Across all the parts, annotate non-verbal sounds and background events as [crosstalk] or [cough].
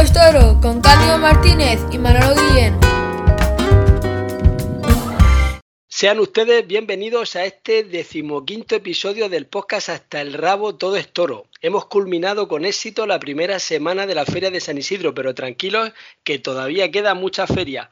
es Toro con Cándido Martínez y Manolo Guillén. Sean ustedes bienvenidos a este decimoquinto episodio del podcast Hasta el rabo todo es toro. Hemos culminado con éxito la primera semana de la Feria de San Isidro, pero tranquilos que todavía queda mucha feria,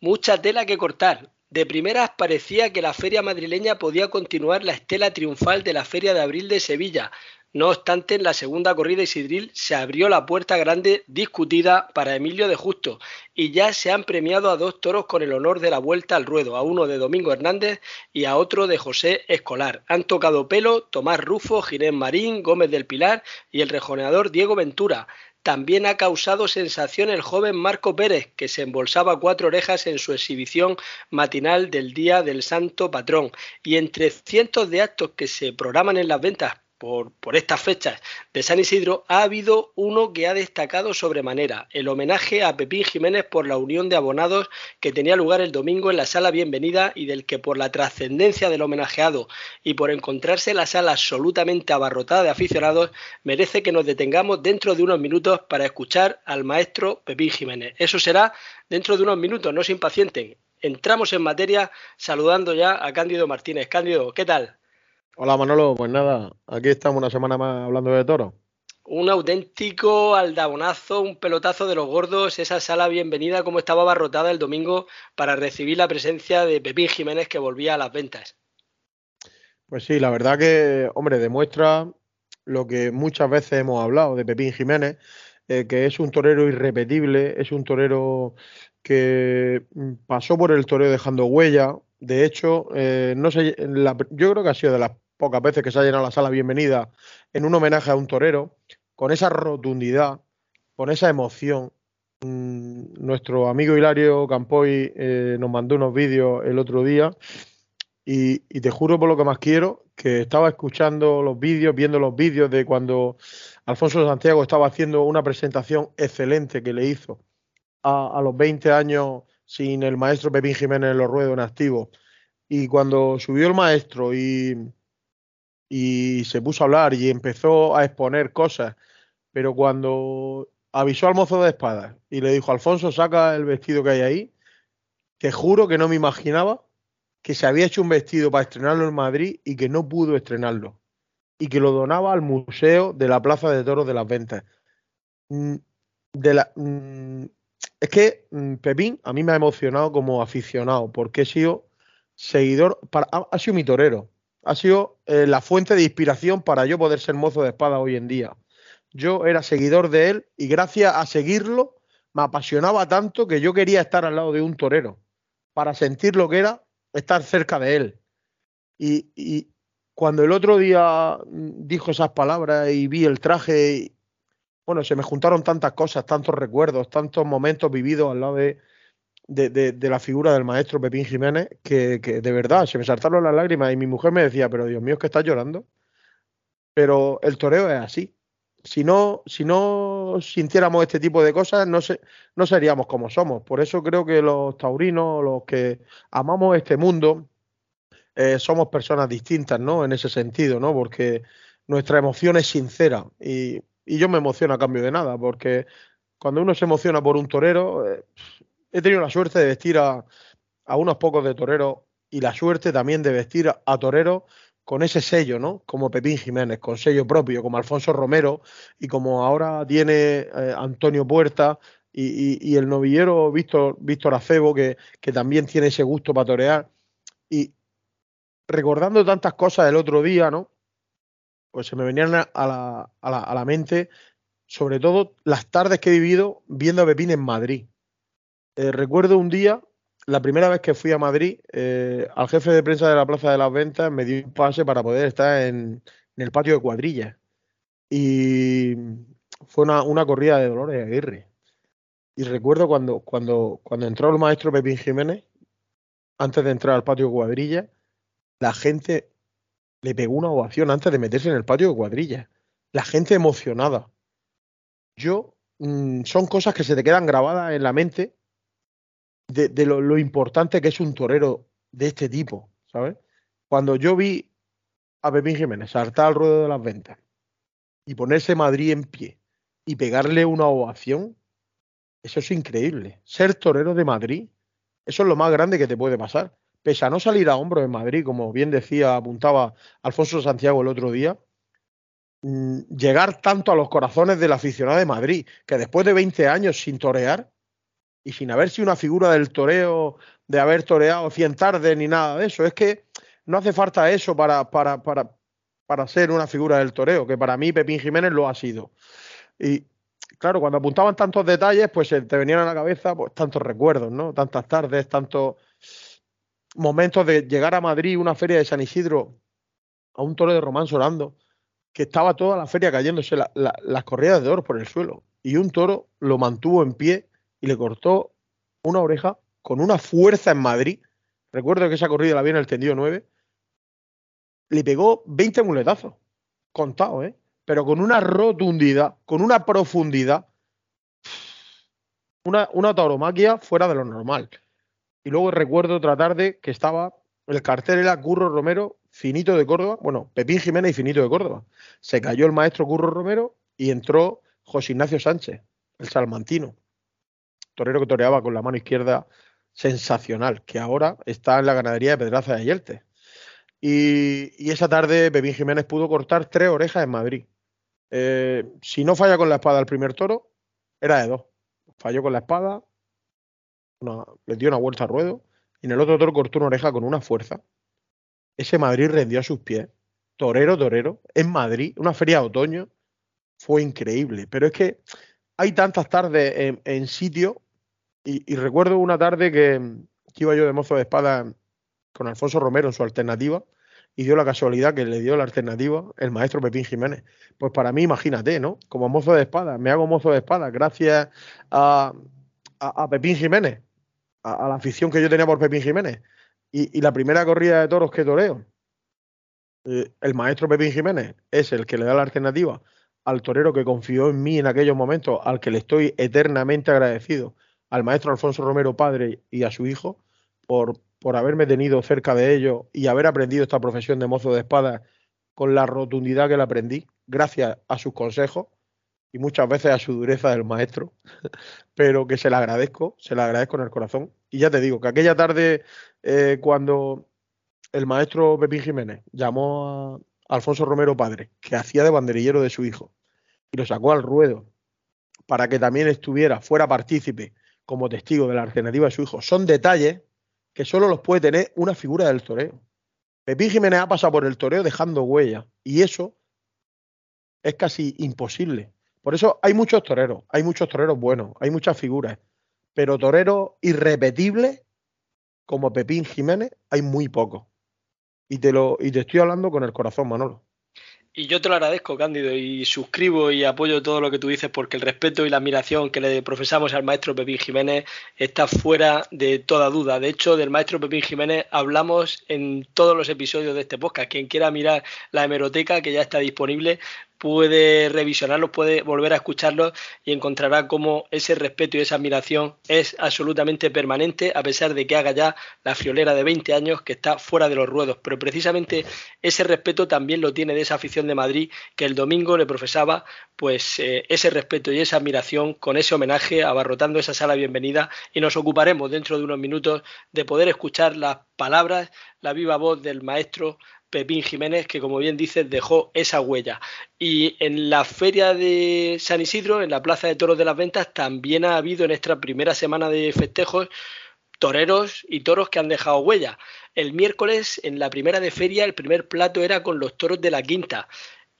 mucha tela que cortar. De primeras parecía que la feria madrileña podía continuar la estela triunfal de la Feria de Abril de Sevilla, no obstante, en la segunda corrida Isidril se abrió la puerta grande discutida para Emilio de Justo y ya se han premiado a dos toros con el honor de la vuelta al ruedo, a uno de Domingo Hernández y a otro de José Escolar. Han tocado pelo Tomás Rufo, Ginés Marín, Gómez del Pilar y el rejoneador Diego Ventura. También ha causado sensación el joven Marco Pérez, que se embolsaba cuatro orejas en su exhibición matinal del Día del Santo Patrón. Y entre cientos de actos que se programan en las ventas por, estas fechas de San Isidro, ha habido uno que ha destacado sobremanera, el homenaje a Pepín Jiménez por la unión de abonados que tenía lugar el domingo en la sala Bienvenida y del que por la trascendencia del homenajeado y por encontrarse la sala absolutamente abarrotada de aficionados, merece que nos detengamos dentro de unos minutos para escuchar al maestro Pepín Jiménez. Eso será dentro de unos minutos, no se impacienten. Entramos en materia saludando ya a Cándido Martínez. Cándido, ¿qué tal? Hola Manolo, pues nada, aquí estamos una semana más hablando de toro. Un auténtico aldabonazo, un pelotazo de los gordos, esa sala bienvenida como estaba abarrotada el domingo para recibir la presencia de Pepín Jiménez que volvía a las ventas. Pues sí, la verdad que, hombre, demuestra lo que muchas veces hemos hablado de Pepín Jiménez, eh, que es un torero irrepetible, es un torero que mm, pasó por el toreo dejando huella. De hecho, eh, no sé, yo creo que ha sido de las pocas veces que se ha llenado la sala bienvenida en un homenaje a un torero, con esa rotundidad, con esa emoción. Mm, nuestro amigo Hilario Campoy eh, nos mandó unos vídeos el otro día y, te juro por lo que más quiero que estaba escuchando los vídeos, viendo los vídeos de cuando Alfonso Santiago estaba haciendo una presentación excelente que le hizo a, a los 20 años sin el maestro Pepín Jiménez en los ruedos en activo. Y cuando subió el maestro y, y se puso a hablar y empezó a exponer cosas, pero cuando avisó al mozo de espadas y le dijo, Alfonso, saca el vestido que hay ahí, te juro que no me imaginaba que se había hecho un vestido para estrenarlo en Madrid y que no pudo estrenarlo y que lo donaba al museo de la Plaza de Toros de las Ventas. Mm, de la, mm, es que mm, Pepín a mí me ha emocionado como aficionado porque he sido seguidor, para, ha sido mi torero ha sido eh, la fuente de inspiración para yo poder ser mozo de espada hoy en día. Yo era seguidor de él y gracias a seguirlo me apasionaba tanto que yo quería estar al lado de un torero para sentir lo que era estar cerca de él. Y, cuando el otro día dijo esas palabras y vi el traje, bueno, se me juntaron tantas cosas, tantos recuerdos, tantos momentos vividos al lado de, de, la figura del maestro Pepín Jiménez que, de verdad se me saltaron las lágrimas y mi mujer me decía, pero Dios mío, es que estás llorando. Pero el toreo es así. Si no, si no sintiéramos este tipo de cosas, no, no seríamos como somos. Por eso creo que los taurinos, los que amamos este mundo, eh, somos personas distintas, ¿no? En ese sentido, ¿no? Porque nuestra emoción es sincera y, yo me emociono a cambio de nada, porque cuando uno se emociona por un torero, eh, he tenido la suerte de vestir a, unos pocos de toreros y la suerte también de vestir a, toreros con ese sello, ¿no? Como Pepín Jiménez, con sello propio, como Alfonso Romero y como ahora tiene eh, Antonio Puerta y, el novillero Víctor, Acebo, que, también tiene ese gusto para torear. Y recordando tantas cosas el otro día, ¿no? Pues se me venían a a la, a la mente, sobre todo las tardes que he vivido viendo a Pepín en Madrid. Eh, recuerdo un día, la primera vez que fui a Madrid, eh, al jefe de prensa de la Plaza de las Ventas me dio un pase para poder estar en, el patio de cuadrillas. Y fue una, corrida de Dolores Aguirre. Y recuerdo cuando, cuando, cuando entró el maestro Pepín Jiménez, antes de entrar al patio de cuadrillas, la gente le pegó una ovación antes de meterse en el patio de cuadrillas. La gente emocionada. Yo, mm, son cosas que se te quedan grabadas en la mente de, lo, importante que es un torero de este tipo, ¿sabes? Cuando yo vi a Pepín Jiménez saltar al ruedo de las ventas y ponerse Madrid en pie y pegarle una ovación, Eso es increíble. Ser torero de Madrid, eso es lo más grande que te puede pasar. Pese a no salir a hombros en Madrid, como bien decía, apuntaba Alfonso Santiago el otro día, mm, llegar tanto a los corazones del aficionado de Madrid, que después de 20 años sin torear y sin haber sido una figura del toreo, de haber toreado 100 tardes ni nada de eso, es que no hace falta eso para, para, para, para ser una figura del toreo, que para mí Pepín Jiménez lo ha sido. Y claro, cuando apuntaban tantos detalles, pues te venían a la cabeza pues, tantos recuerdos, ¿no? Tantas tardes, tantos momentos de llegar a Madrid, una feria de San Isidro, a un toro de Román Solando, que estaba toda la feria cayéndose las corridas de oro por el suelo. Y un toro lo mantuvo en pie y le cortó una oreja con una fuerza en Madrid. Recuerdo que esa corrida la vi en el tendido 9. Le pegó 20 muletazos, contado, ¿eh? Pero con una rotundidad, con una profundidad, una, una tauromaquia fuera de lo normal. Y luego recuerdo otra tarde que estaba, el cartel era Curro Romero, Finito de Córdoba, bueno, Pepín Jiménez y Finito de Córdoba. Se cayó el maestro Curro Romero y entró José Ignacio Sánchez, el salmantino, torero que toreaba con la mano izquierda sensacional, que ahora está en la ganadería de Pedraza de Ayelte. Y, esa tarde Pepín Jiménez pudo cortar tres orejas en Madrid. Eh, si no falla con la espada el primer toro, era de dos. Falló con la espada, le dio una vuelta a ruedo y en el otro toro cortó una oreja con una fuerza. Ese Madrid rendió a sus pies. Torero, torero, en Madrid, una feria de otoño. Fue increíble. Pero es que hay tantas tardes en, sitio y, recuerdo una tarde que, iba yo de mozo de espada con Alfonso Romero en su alternativa y dio la casualidad que le dio la alternativa el maestro Pepín Jiménez. Pues para mí, imagínate, ¿no? Como mozo de espada, me hago mozo de espada gracias a, Pepín Jiménez a, la afición que yo tenía por Pepín Jiménez. Y, la primera corrida de toros que toreo, eh, el maestro Pepín Jiménez es el que le da la alternativa al torero que confió en mí en aquellos momentos, al que le estoy eternamente agradecido, al maestro Alfonso Romero padre y a su hijo, por, por haberme tenido cerca de ellos y haber aprendido esta profesión de mozo de espada con la rotundidad que la aprendí, gracias a sus consejos y muchas veces a su dureza del maestro, [laughs] pero que se la agradezco, se la agradezco en el corazón. Y ya te digo, que aquella tarde, eh, cuando el maestro Pepín Jiménez llamó a Alfonso Romero Padre, que hacía de banderillero de su hijo, y lo sacó al ruedo para que también estuviera, fuera partícipe como testigo de la alternativa de su hijo, son detalles que solo los puede tener una figura del toreo. Pepín Jiménez ha pasado por el toreo dejando huella, y eso es casi imposible por eso hay muchos toreros, hay muchos toreros buenos, hay muchas figuras, pero toreros irrepetibles como Pepín Jiménez hay muy pocos. Y te lo y te estoy hablando con el corazón, Manolo. Y yo te lo agradezco, Cándido, y suscribo y apoyo todo lo que tú dices porque el respeto y la admiración que le profesamos al maestro Pepín Jiménez está fuera de toda duda. De hecho, del maestro Pepín Jiménez hablamos en todos los episodios de este podcast. Quien quiera mirar la hemeroteca, que ya está disponible, puede revisionarlos, puede volver a escucharlos y encontrará cómo ese respeto y esa admiración es absolutamente permanente, a pesar de que haga ya la friolera de 20 años que está fuera de los ruedos. Pero precisamente ese respeto también lo tiene de esa afición de Madrid que el domingo le profesaba pues eh, ese respeto y esa admiración con ese homenaje abarrotando esa sala bienvenida y nos ocuparemos dentro de unos minutos de poder escuchar las palabras, la viva voz del maestro Pepín Jiménez, que como bien dices, dejó esa huella. Y en la feria de San Isidro, en la Plaza de Toros de las Ventas, también ha habido en esta primera semana de festejos toreros y toros que han dejado huella. El miércoles, en la primera de feria, el primer plato era con los toros de la quinta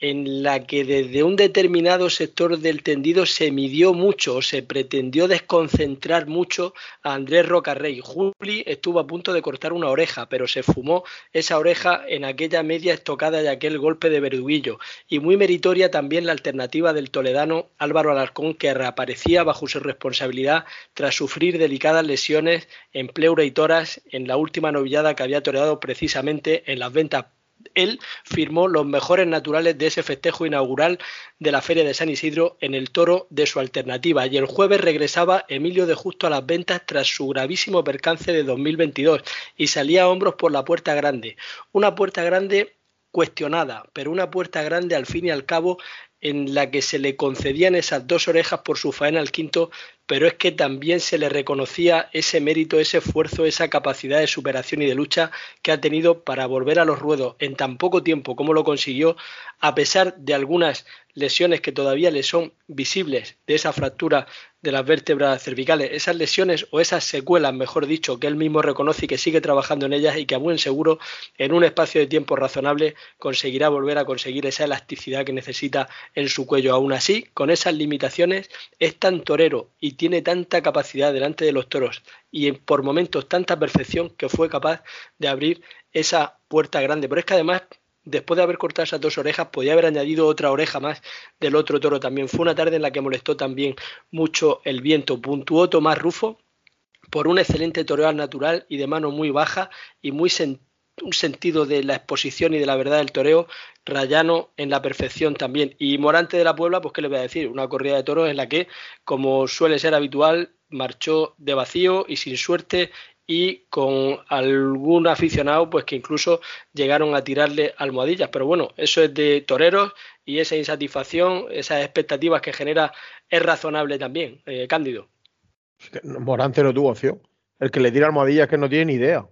en la que desde un determinado sector del tendido se midió mucho o se pretendió desconcentrar mucho a Andrés Rocarrey. Juli estuvo a punto de cortar una oreja, pero se fumó esa oreja en aquella media estocada y aquel golpe de verduguillo. Y muy meritoria también la alternativa del toledano Álvaro Alarcón, que reaparecía bajo su responsabilidad tras sufrir delicadas lesiones en pleura y toras en la última novillada que había toreado precisamente en las ventas él firmó los mejores naturales de ese festejo inaugural de la Feria de San Isidro en el toro de su alternativa. Y el jueves regresaba Emilio de Justo a las ventas tras su gravísimo percance de 2022 y salía a hombros por la puerta grande. Una puerta grande cuestionada, pero una puerta grande al fin y al cabo en la que se le concedían esas dos orejas por su faena al quinto, pero es que también se le reconocía ese mérito, ese esfuerzo, esa capacidad de superación y de lucha que ha tenido para volver a los ruedos en tan poco tiempo como lo consiguió, a pesar de algunas lesiones que todavía le son visibles de esa fractura de las vértebras cervicales, esas lesiones o esas secuelas, mejor dicho, que él mismo reconoce y que sigue trabajando en ellas y que a buen seguro en un espacio de tiempo razonable conseguirá volver a conseguir esa elasticidad que necesita en su cuello. Aún así, con esas limitaciones, es tan torero y tiene tanta capacidad delante de los toros y por momentos tanta perfección que fue capaz de abrir esa puerta grande. Pero es que además después de haber cortado esas dos orejas, podía haber añadido otra oreja más del otro toro también. Fue una tarde en la que molestó también mucho el viento. Puntuó Tomás Rufo por un excelente toreal natural y de mano muy baja y muy un sentido de la exposición y de la verdad del toreo rayano en la perfección también. Y Morante de la Puebla, pues qué le voy a decir, una corrida de toros en la que, como suele ser habitual, marchó de vacío y sin suerte y con algún aficionado pues que incluso llegaron a tirarle almohadillas. Pero bueno, eso es de toreros y esa insatisfacción, esas expectativas que genera es razonable también, eh, Cándido. Morante no tuvo opción. El que le tira almohadillas es que no tiene ni idea.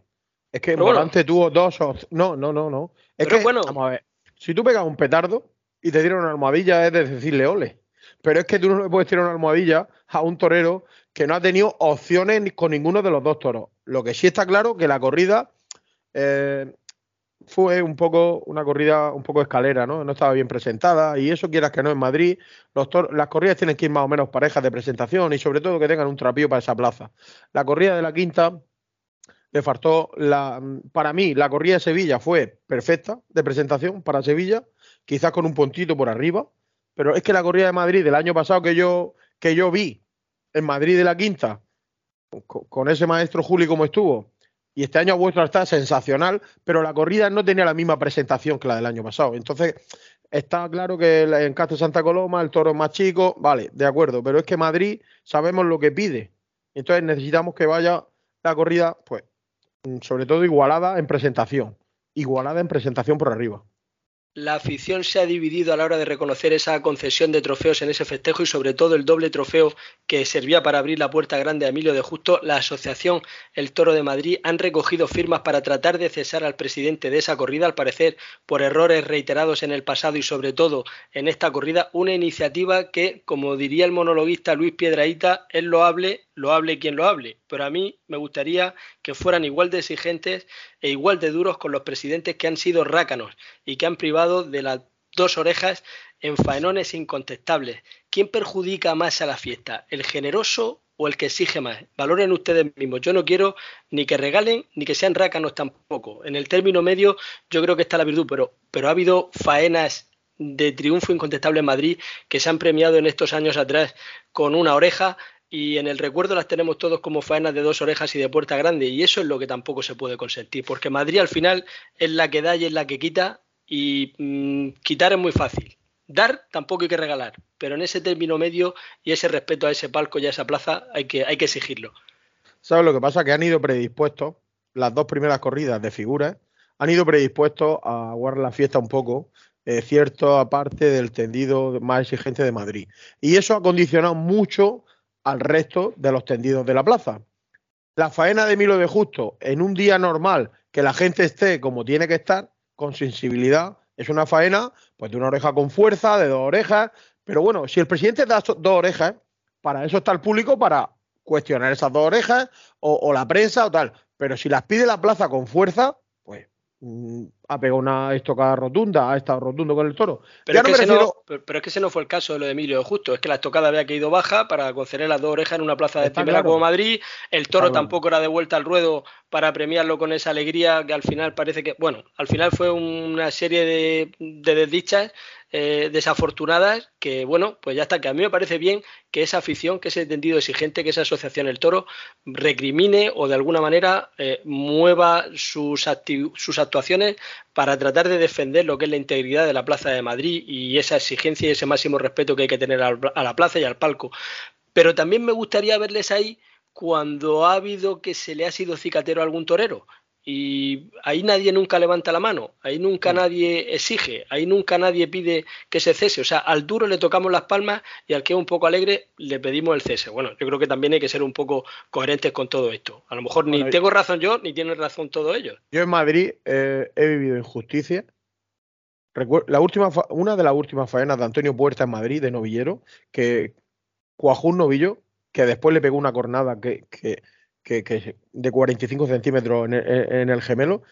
Es que Morante tuvo dos No, no, no, no. Es que, bueno, vamos a ver, si tú pegas un petardo y te tiras una almohadilla es de decirle ole. Pero es que tú no le puedes tirar una almohadilla a un torero que no ha tenido opciones con ninguno de los dos toros. Lo que sí está claro que la corrida eh, fue un poco una corrida un poco escalera, ¿no? No estaba bien presentada y eso quieras que no en Madrid, las corridas tienen que ir más o menos parejas de presentación y sobre todo que tengan un trapío para esa plaza. La corrida de la quinta le faltó la para mí la corrida de Sevilla fue perfecta de presentación para Sevilla, quizás con un puntito por arriba, pero es que la corrida de Madrid del año pasado que yo que yo vi en Madrid de la quinta con ese maestro Juli como estuvo, y este año vuestro está sensacional, pero la corrida no tenía la misma presentación que la del año pasado. Entonces, está claro que en Castro Santa Coloma el toro más chico, vale, de acuerdo, pero es que Madrid sabemos lo que pide. Entonces necesitamos que vaya la corrida, pues, sobre todo igualada en presentación, igualada en presentación por arriba la afición se ha dividido a la hora de reconocer esa concesión de trofeos en ese festejo y sobre todo el doble trofeo que servía para abrir la puerta grande a Emilio de Justo. La asociación El Toro de Madrid han recogido firmas para tratar de cesar al presidente de esa corrida, al parecer por errores reiterados en el pasado y sobre todo en esta corrida, una iniciativa que, como diría el monologuista Luis Piedraíta, es loable lo hable quien lo hable, pero a mí me gustaría que fueran igual de exigentes e igual de duros con los presidentes que han sido rácanos y que han privado de las dos orejas en faenones incontestables. ¿Quién perjudica más a la fiesta? ¿El generoso o el que exige más? Valoren ustedes mismos. Yo no quiero ni que regalen ni que sean rácanos tampoco. En el término medio yo creo que está la virtud, pero, pero ha habido faenas de triunfo incontestable en Madrid que se han premiado en estos años atrás con una oreja y en el recuerdo las tenemos todos como faenas de dos orejas y de puerta grande y eso es lo que tampoco se puede consentir porque Madrid al final es la que da y es la que quita y mm, quitar es muy fácil. Dar tampoco hay que regalar pero en ese término medio y ese respeto a ese palco y a esa plaza hay que, hay que exigirlo. ¿sabes lo que pasa? que han ido predispuestos las dos primeras corridas de figuras han ido predispuestos a guardar la fiesta un poco eh, cierto aparte del tendido más exigente de Madrid. Y eso ha condicionado mucho al resto de los tendidos de la plaza. La faena de Milo de Justo en un día normal, que la gente esté como tiene que estar, con sensibilidad, es una faena pues de una oreja con fuerza, de dos orejas, pero bueno, si el presidente da dos orejas, para eso está el público para cuestionar esas dos orejas o, la prensa o tal, pero si las pide la plaza con fuerza, ha pegado una estocada rotunda, ha estado rotundo con el toro. Pero, es que no, pero, es que ese no fue el caso de lo de Emilio Justo, es que la estocada había caído baja para conceder las dos orejas en una plaza de primera como Madrid, el toro tampoco era de vuelta al ruedo para premiarlo con esa alegría que al final parece que, bueno, al final fue una serie de, de desdichas eh, desafortunadas que, bueno, pues ya está, que a mí me parece bien que esa afición, que ese tendido exigente, que esa asociación El Toro recrimine o de alguna manera eh, mueva sus, sus actuaciones para tratar de defender lo que es la integridad de la Plaza de Madrid y esa exigencia y ese máximo respeto que hay que tener a la plaza y al palco. Pero también me gustaría verles ahí cuando ha habido que se le ha sido cicatero a algún torero y ahí nadie nunca levanta la mano, ahí nunca mm. nadie exige, ahí nunca nadie pide que se cese. O sea, al duro le tocamos las palmas y al que es un poco alegre le pedimos el cese. Bueno, yo creo que también hay que ser un poco coherentes con todo esto. A lo mejor ni tengo razón yo, ni tienen razón todos ellos. Yo en Madrid eh, he vivido injusticia. La última, una de las últimas faenas de Antonio Puerta en Madrid, de novillero, que cuajó un novillo que después le pegó una cornada que, que que, de 45 centímetros en el, gemelo.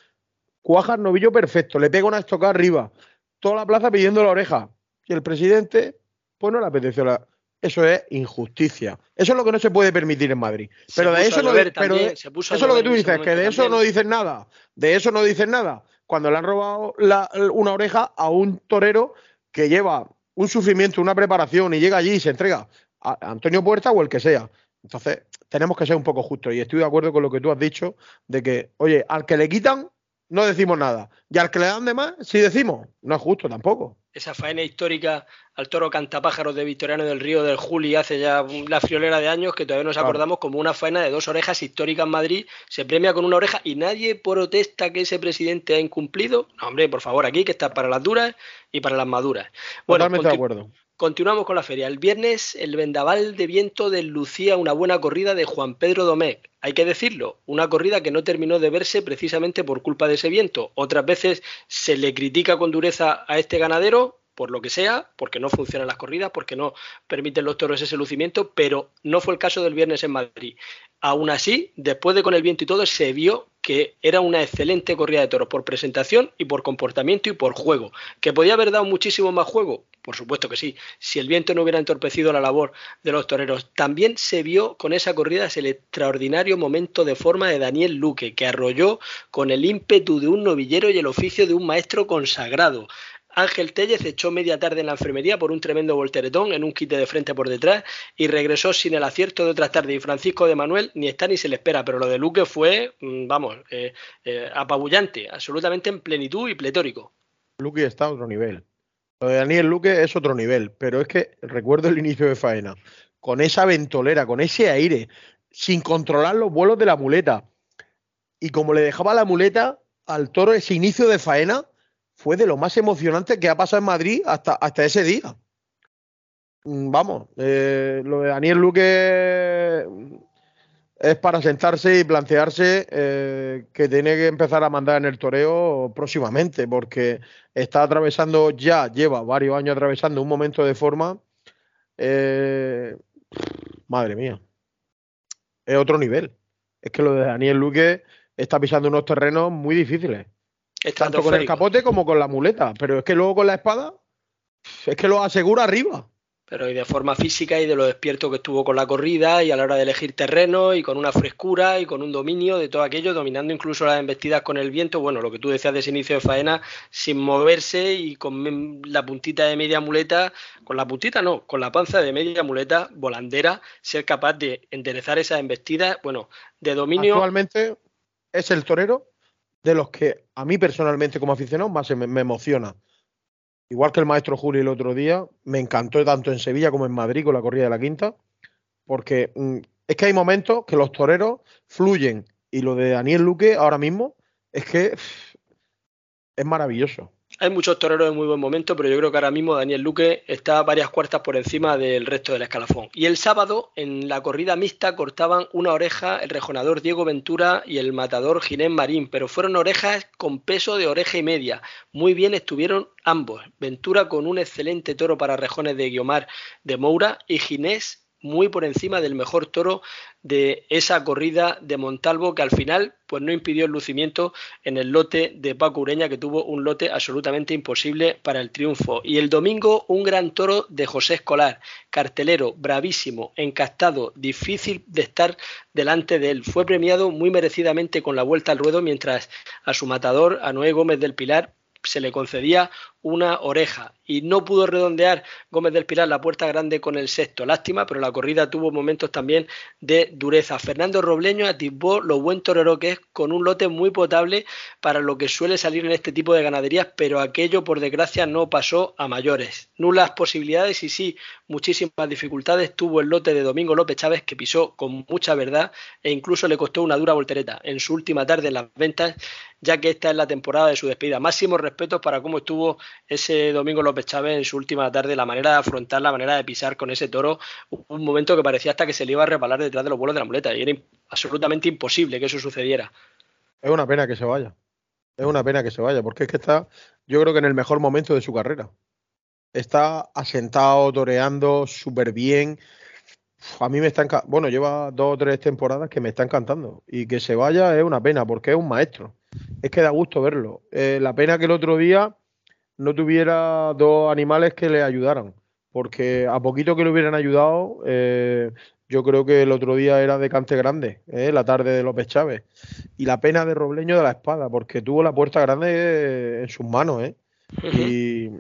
Cuaja el novillo perfecto, le pega una estocada arriba, toda la plaza pidiendo la oreja. Y el presidente, pues no le apeteció la. Eso es injusticia. Eso es lo que no se puede permitir en Madrid. Pero de eso no. Pero eso es lo que tú dices, que de eso no dices nada. De eso no dices nada. Cuando le han robado una oreja a un torero que lleva un sufrimiento, una preparación y llega allí y se entrega a Antonio Puerta o el que sea. Entonces, tenemos que ser un poco justos y estoy de acuerdo con lo que tú has dicho de que, oye, al que le quitan, no decimos nada. Y al que le dan de más, sí decimos. No es justo tampoco. Esa faena histórica al toro cantapájaros de Victoriano del Río del Juli hace ya la friolera de años que todavía nos acordamos como una faena de dos orejas históricas en Madrid. Se premia con una oreja y nadie protesta que ese presidente ha incumplido. No, hombre, por favor, aquí que está para las duras y para las maduras. Bueno, Totalmente de acuerdo. Continuamos con la feria. El viernes el vendaval de viento deslucía una buena corrida de Juan Pedro Domecq. Hay que decirlo, una corrida que no terminó de verse precisamente por culpa de ese viento. Otras veces se le critica con dureza a este ganadero, por lo que sea, porque no funcionan las corridas, porque no permiten los toros ese lucimiento, pero no fue el caso del viernes en Madrid. Aún así, después de con el viento y todo, se vio que era una excelente corrida de toros por presentación y por comportamiento y por juego. ¿Que podía haber dado muchísimo más juego? Por supuesto que sí. Si el viento no hubiera entorpecido la labor de los toreros. También se vio con esa corrida el extraordinario momento de forma de Daniel Luque, que arrolló con el ímpetu de un novillero y el oficio de un maestro consagrado. Ángel Tellez echó media tarde en la enfermería por un tremendo volteretón en un quite de frente por detrás y regresó sin el acierto de otras tardes. Y Francisco de Manuel ni está ni se le espera, pero lo de Luque fue, mm, vamos, eh, eh, apabullante, absolutamente en plenitud y pletórico. Luque está a otro nivel. Lo de Daniel Luque es otro nivel, pero es que recuerdo el inicio de faena, con esa ventolera, con ese aire, sin controlar los vuelos de la muleta. Y como le dejaba la muleta al toro ese inicio de faena, fue de lo más emocionante que ha pasado en Madrid hasta, hasta ese día. Mm, vamos, eh, lo de Daniel Luque es para sentarse y plantearse eh, que tiene que empezar a mandar en el toreo próximamente, porque está atravesando ya, lleva varios años atravesando un momento de forma. Eh, madre mía, es otro nivel. Es que lo de Daniel Luque está pisando unos terrenos muy difíciles. Tanto con el capote como con la muleta. Pero es que luego con la espada, es que lo asegura arriba. Pero y de forma física y de lo despierto que estuvo con la corrida y a la hora de elegir terreno y con una frescura y con un dominio de todo aquello, dominando incluso las embestidas con el viento. Bueno, lo que tú decías de ese inicio de faena, sin moverse y con la puntita de media muleta, con la puntita no, con la panza de media muleta volandera, ser capaz de enderezar esas embestidas, bueno, de dominio. Actualmente es el torero de los que a mí personalmente como aficionado más me, emociona. Igual que el maestro Julio el otro día, me encantó tanto en Sevilla como en Madrid con la corrida de la quinta, porque mm, es que hay momentos que los toreros fluyen y lo de Daniel Luque ahora mismo es que es maravilloso. Hay muchos toreros en muy buen momento, pero yo creo que ahora mismo Daniel Luque está varias cuartas por encima del resto del escalafón. Y el sábado, en la corrida mixta, cortaban una oreja el rejonador Diego Ventura y el matador Ginés Marín, pero fueron orejas con peso de oreja y media. Muy bien estuvieron ambos. Ventura con un excelente toro para rejones de Guiomar de Moura y Ginés muy por encima del mejor toro de esa corrida de Montalvo que al final pues no impidió el lucimiento en el lote de Paco Ureña que tuvo un lote absolutamente imposible para el triunfo. Y el domingo un gran toro de José Escolar cartelero bravísimo encastado difícil de estar delante de él. Fue premiado muy merecidamente con la vuelta al ruedo mientras a su matador a Noé Gómez del Pilar se le concedía una oreja y no pudo redondear Gómez del Pilar la puerta grande con el sexto. Lástima, pero la corrida tuvo momentos también de dureza. Fernando Robleño atisbó lo buen torero que es con un lote muy potable para lo que suele salir en este tipo de ganaderías, pero aquello por desgracia no pasó a mayores. Nulas posibilidades y sí, muchísimas dificultades tuvo el lote de Domingo López Chávez que pisó con mucha verdad e incluso le costó una dura voltereta en su última tarde en las ventas ya que esta es la temporada de su despedida. Máximos respetos para cómo estuvo ese domingo López Chávez en su última tarde, la manera de afrontar, la manera de pisar con ese toro, un momento que parecía hasta que se le iba a repalar detrás de los vuelos de la muleta y era absolutamente imposible que eso sucediera. Es una pena que se vaya. Es una pena que se vaya, porque es que está, yo creo que en el mejor momento de su carrera. Está asentado, toreando súper bien. A mí me está. Bueno, lleva dos o tres temporadas que me está encantando. Y que se vaya es una pena, porque es un maestro es que da gusto verlo. Eh, la pena que el otro día no tuviera dos animales que le ayudaran, porque a poquito que le hubieran ayudado, eh, yo creo que el otro día era de Cante Grande, eh, la tarde de López Chávez. Y la pena de Robleño de la espada, porque tuvo la puerta grande en sus manos, y,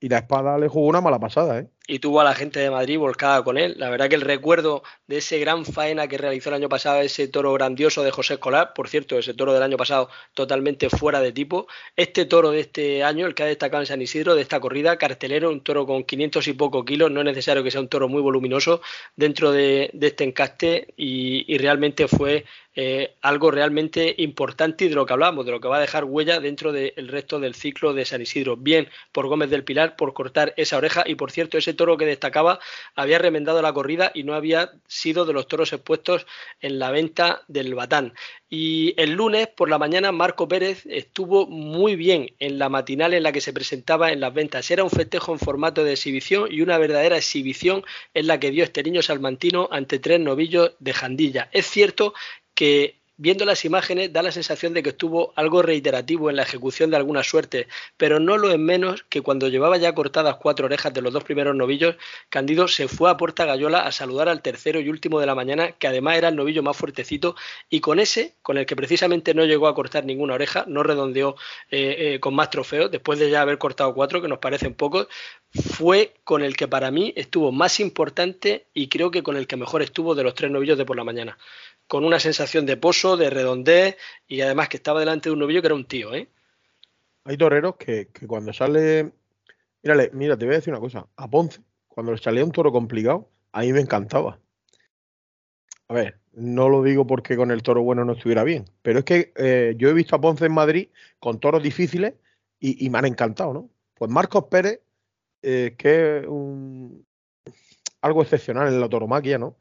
y la espada le jugó una mala pasada, ¿eh? Y tuvo a la gente de Madrid volcada con él. La verdad que el recuerdo de ese gran faena que realizó el año pasado, ese toro grandioso de José Escolar, por cierto, ese toro del año pasado totalmente fuera de tipo, este toro de este año, el que ha destacado en San Isidro, de esta corrida, cartelero, un toro con 500 y poco kilos, no es necesario que sea un toro muy voluminoso dentro de, este encaste y, realmente fue eh, algo realmente importante y de lo que hablamos, de lo que va a dejar huella dentro del resto del ciclo de San Isidro. Bien por Gómez del Pilar por cortar esa oreja y por cierto ese toro que destacaba había remendado la corrida y no había sido de los toros expuestos en la venta del Batán. Y el lunes por la mañana Marco Pérez estuvo muy bien en la matinal en la que se presentaba en las ventas. Era un festejo en formato de exhibición y una verdadera exhibición en la que dio este niño salmantino ante tres novillos de Jandilla. Es cierto que viendo las imágenes da la sensación de que estuvo algo reiterativo en la ejecución de alguna suerte, pero no lo es menos que cuando llevaba ya cortadas cuatro orejas de los dos primeros novillos, Candido se fue a Puerta Gallola a saludar al tercero y último de la mañana, que además era el novillo más fuertecito, y con ese, con el que precisamente no llegó a cortar ninguna oreja, no redondeó eh, eh, con más trofeos, después de ya haber cortado cuatro, que nos parecen pocos, fue con el que para mí estuvo más importante y creo que con el que mejor estuvo de los tres novillos de por la mañana con una sensación de pozo, de redondez y además que estaba delante de un novillo que era un tío, ¿eh? Hay toreros que, cuando sale. Mírale, mira, te voy a decir una cosa. A Ponce, cuando le salía un toro complicado, a mí me encantaba. A ver, no lo digo porque con el toro bueno no estuviera bien, pero es que eh, yo he visto a Ponce en Madrid con toros difíciles y, me han encantado, ¿no? Pues Marcos Pérez, eh, que es un, algo excepcional en la toromaquia, ¿no?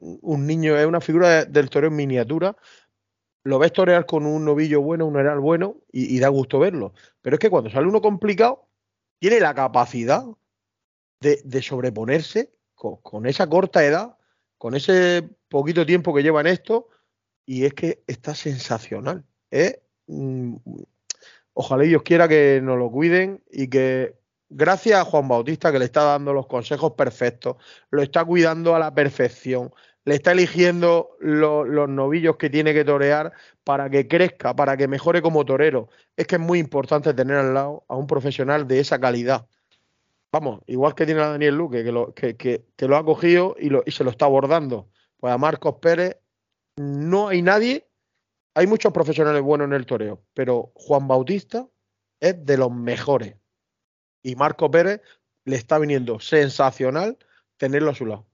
un niño, es una figura del toreo en miniatura. Lo ves torear con un novillo bueno, un heral bueno, y, da gusto verlo. Pero es que cuando sale uno complicado, tiene la capacidad de, sobreponerse con, esa corta edad, con ese poquito tiempo que lleva en esto, y es que está sensacional. Mm, ojalá Dios quiera que nos lo cuiden y que gracias a Juan Bautista que le está dando los consejos perfectos, lo está cuidando a la perfección, le está eligiendo los novillos que tiene que torear para que crezca, para que mejore como torero. Es que es muy importante tener al lado a un profesional de esa calidad. Vamos, igual que tiene a Daniel Luque, que lo, lo ha cogido y, y se lo está abordando. Pues a Marcos Pérez no hay nadie, hay muchos profesionales buenos en el toreo, pero Juan Bautista es de los mejores y Marco Pérez le está viniendo sensacional tenerlo a su lado.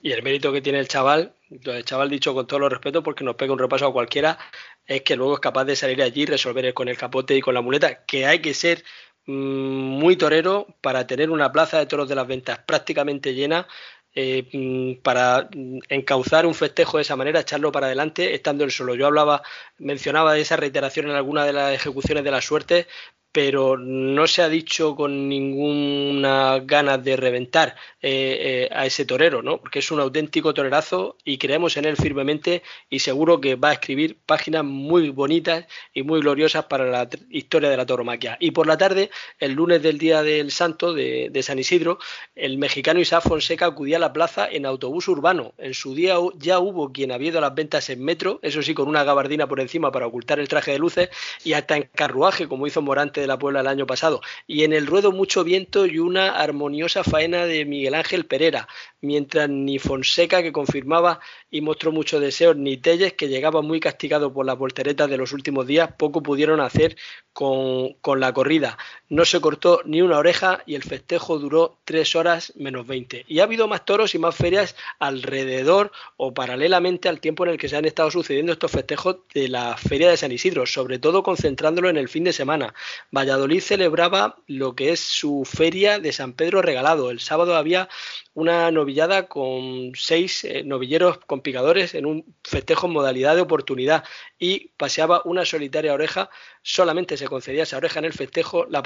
Y el mérito que tiene el chaval, el chaval dicho con todo los respeto, porque nos pega un repaso a cualquiera, es que luego es capaz de salir allí y resolver con el capote y con la muleta, que hay que ser mm, muy torero para tener una plaza de toros de las ventas prácticamente llena eh, mm, para encauzar un festejo de esa manera, echarlo para adelante, estando el solo. Yo hablaba, mencionaba esa reiteración en alguna de las ejecuciones de la suerte, pero no se ha dicho con ninguna ganas de reventar eh, eh, a ese torero, ¿no? Porque es un auténtico torerazo y creemos en él firmemente y seguro que va a escribir páginas muy bonitas y muy gloriosas para la historia de la tauromaquia. Y por la tarde, el lunes del día del Santo de, San Isidro, el mexicano Isaac Fonseca acudía a la plaza en autobús urbano. En su día ya hubo quien había ido a las ventas en metro, eso sí, con una gabardina por encima para ocultar el traje de luces y hasta en carruaje, como hizo Morante de la Puebla el año pasado. Y en el ruedo mucho viento y una armoniosa faena de Miguel Ángel Pereira, mientras ni Fonseca, que confirmaba y mostró mucho deseo, ni Telles, que llegaba muy castigado por las volteretas de los últimos días, poco pudieron hacer con, con la corrida. No se cortó ni una oreja y el festejo duró tres horas menos 20. Y ha habido más toros y más ferias alrededor o paralelamente al tiempo en el que se han estado sucediendo estos festejos de la Feria de San Isidro, sobre todo concentrándolo en el fin de semana. Valladolid celebraba lo que es su feria de San Pedro regalado. El sábado había una novillada con seis eh, novilleros con picadores en un festejo en modalidad de oportunidad y paseaba una solitaria oreja, solamente se concedía esa oreja en el festejo, la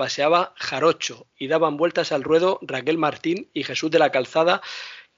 Jarocho y daban vueltas al ruedo Raquel Martín y Jesús de la Calzada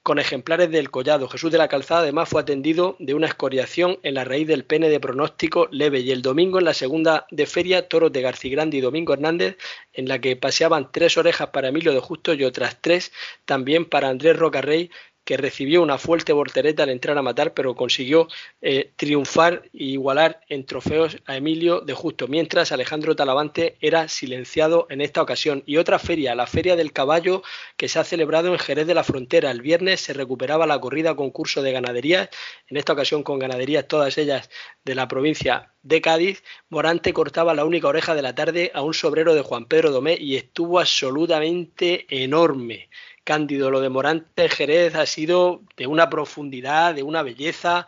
con ejemplares del collado. Jesús de la Calzada además fue atendido de una escoriación en la raíz del pene de pronóstico leve y el domingo en la segunda de feria toros de Garcigrande y Domingo Hernández en la que paseaban tres orejas para Emilio de Justo y otras tres también para Andrés Rocarrey que recibió una fuerte voltereta al entrar a matar, pero consiguió eh, triunfar e igualar en trofeos a Emilio de Justo, mientras Alejandro Talavante era silenciado en esta ocasión. Y otra feria, la Feria del Caballo, que se ha celebrado en Jerez de la Frontera. El viernes se recuperaba la corrida concurso de ganaderías, en esta ocasión con ganaderías todas ellas de la provincia de Cádiz, Morante cortaba la única oreja de la tarde a un sobrero de Juan Pedro Domé y estuvo absolutamente enorme. Cándido. Lo de Morante Jerez ha sido de una profundidad, de una belleza.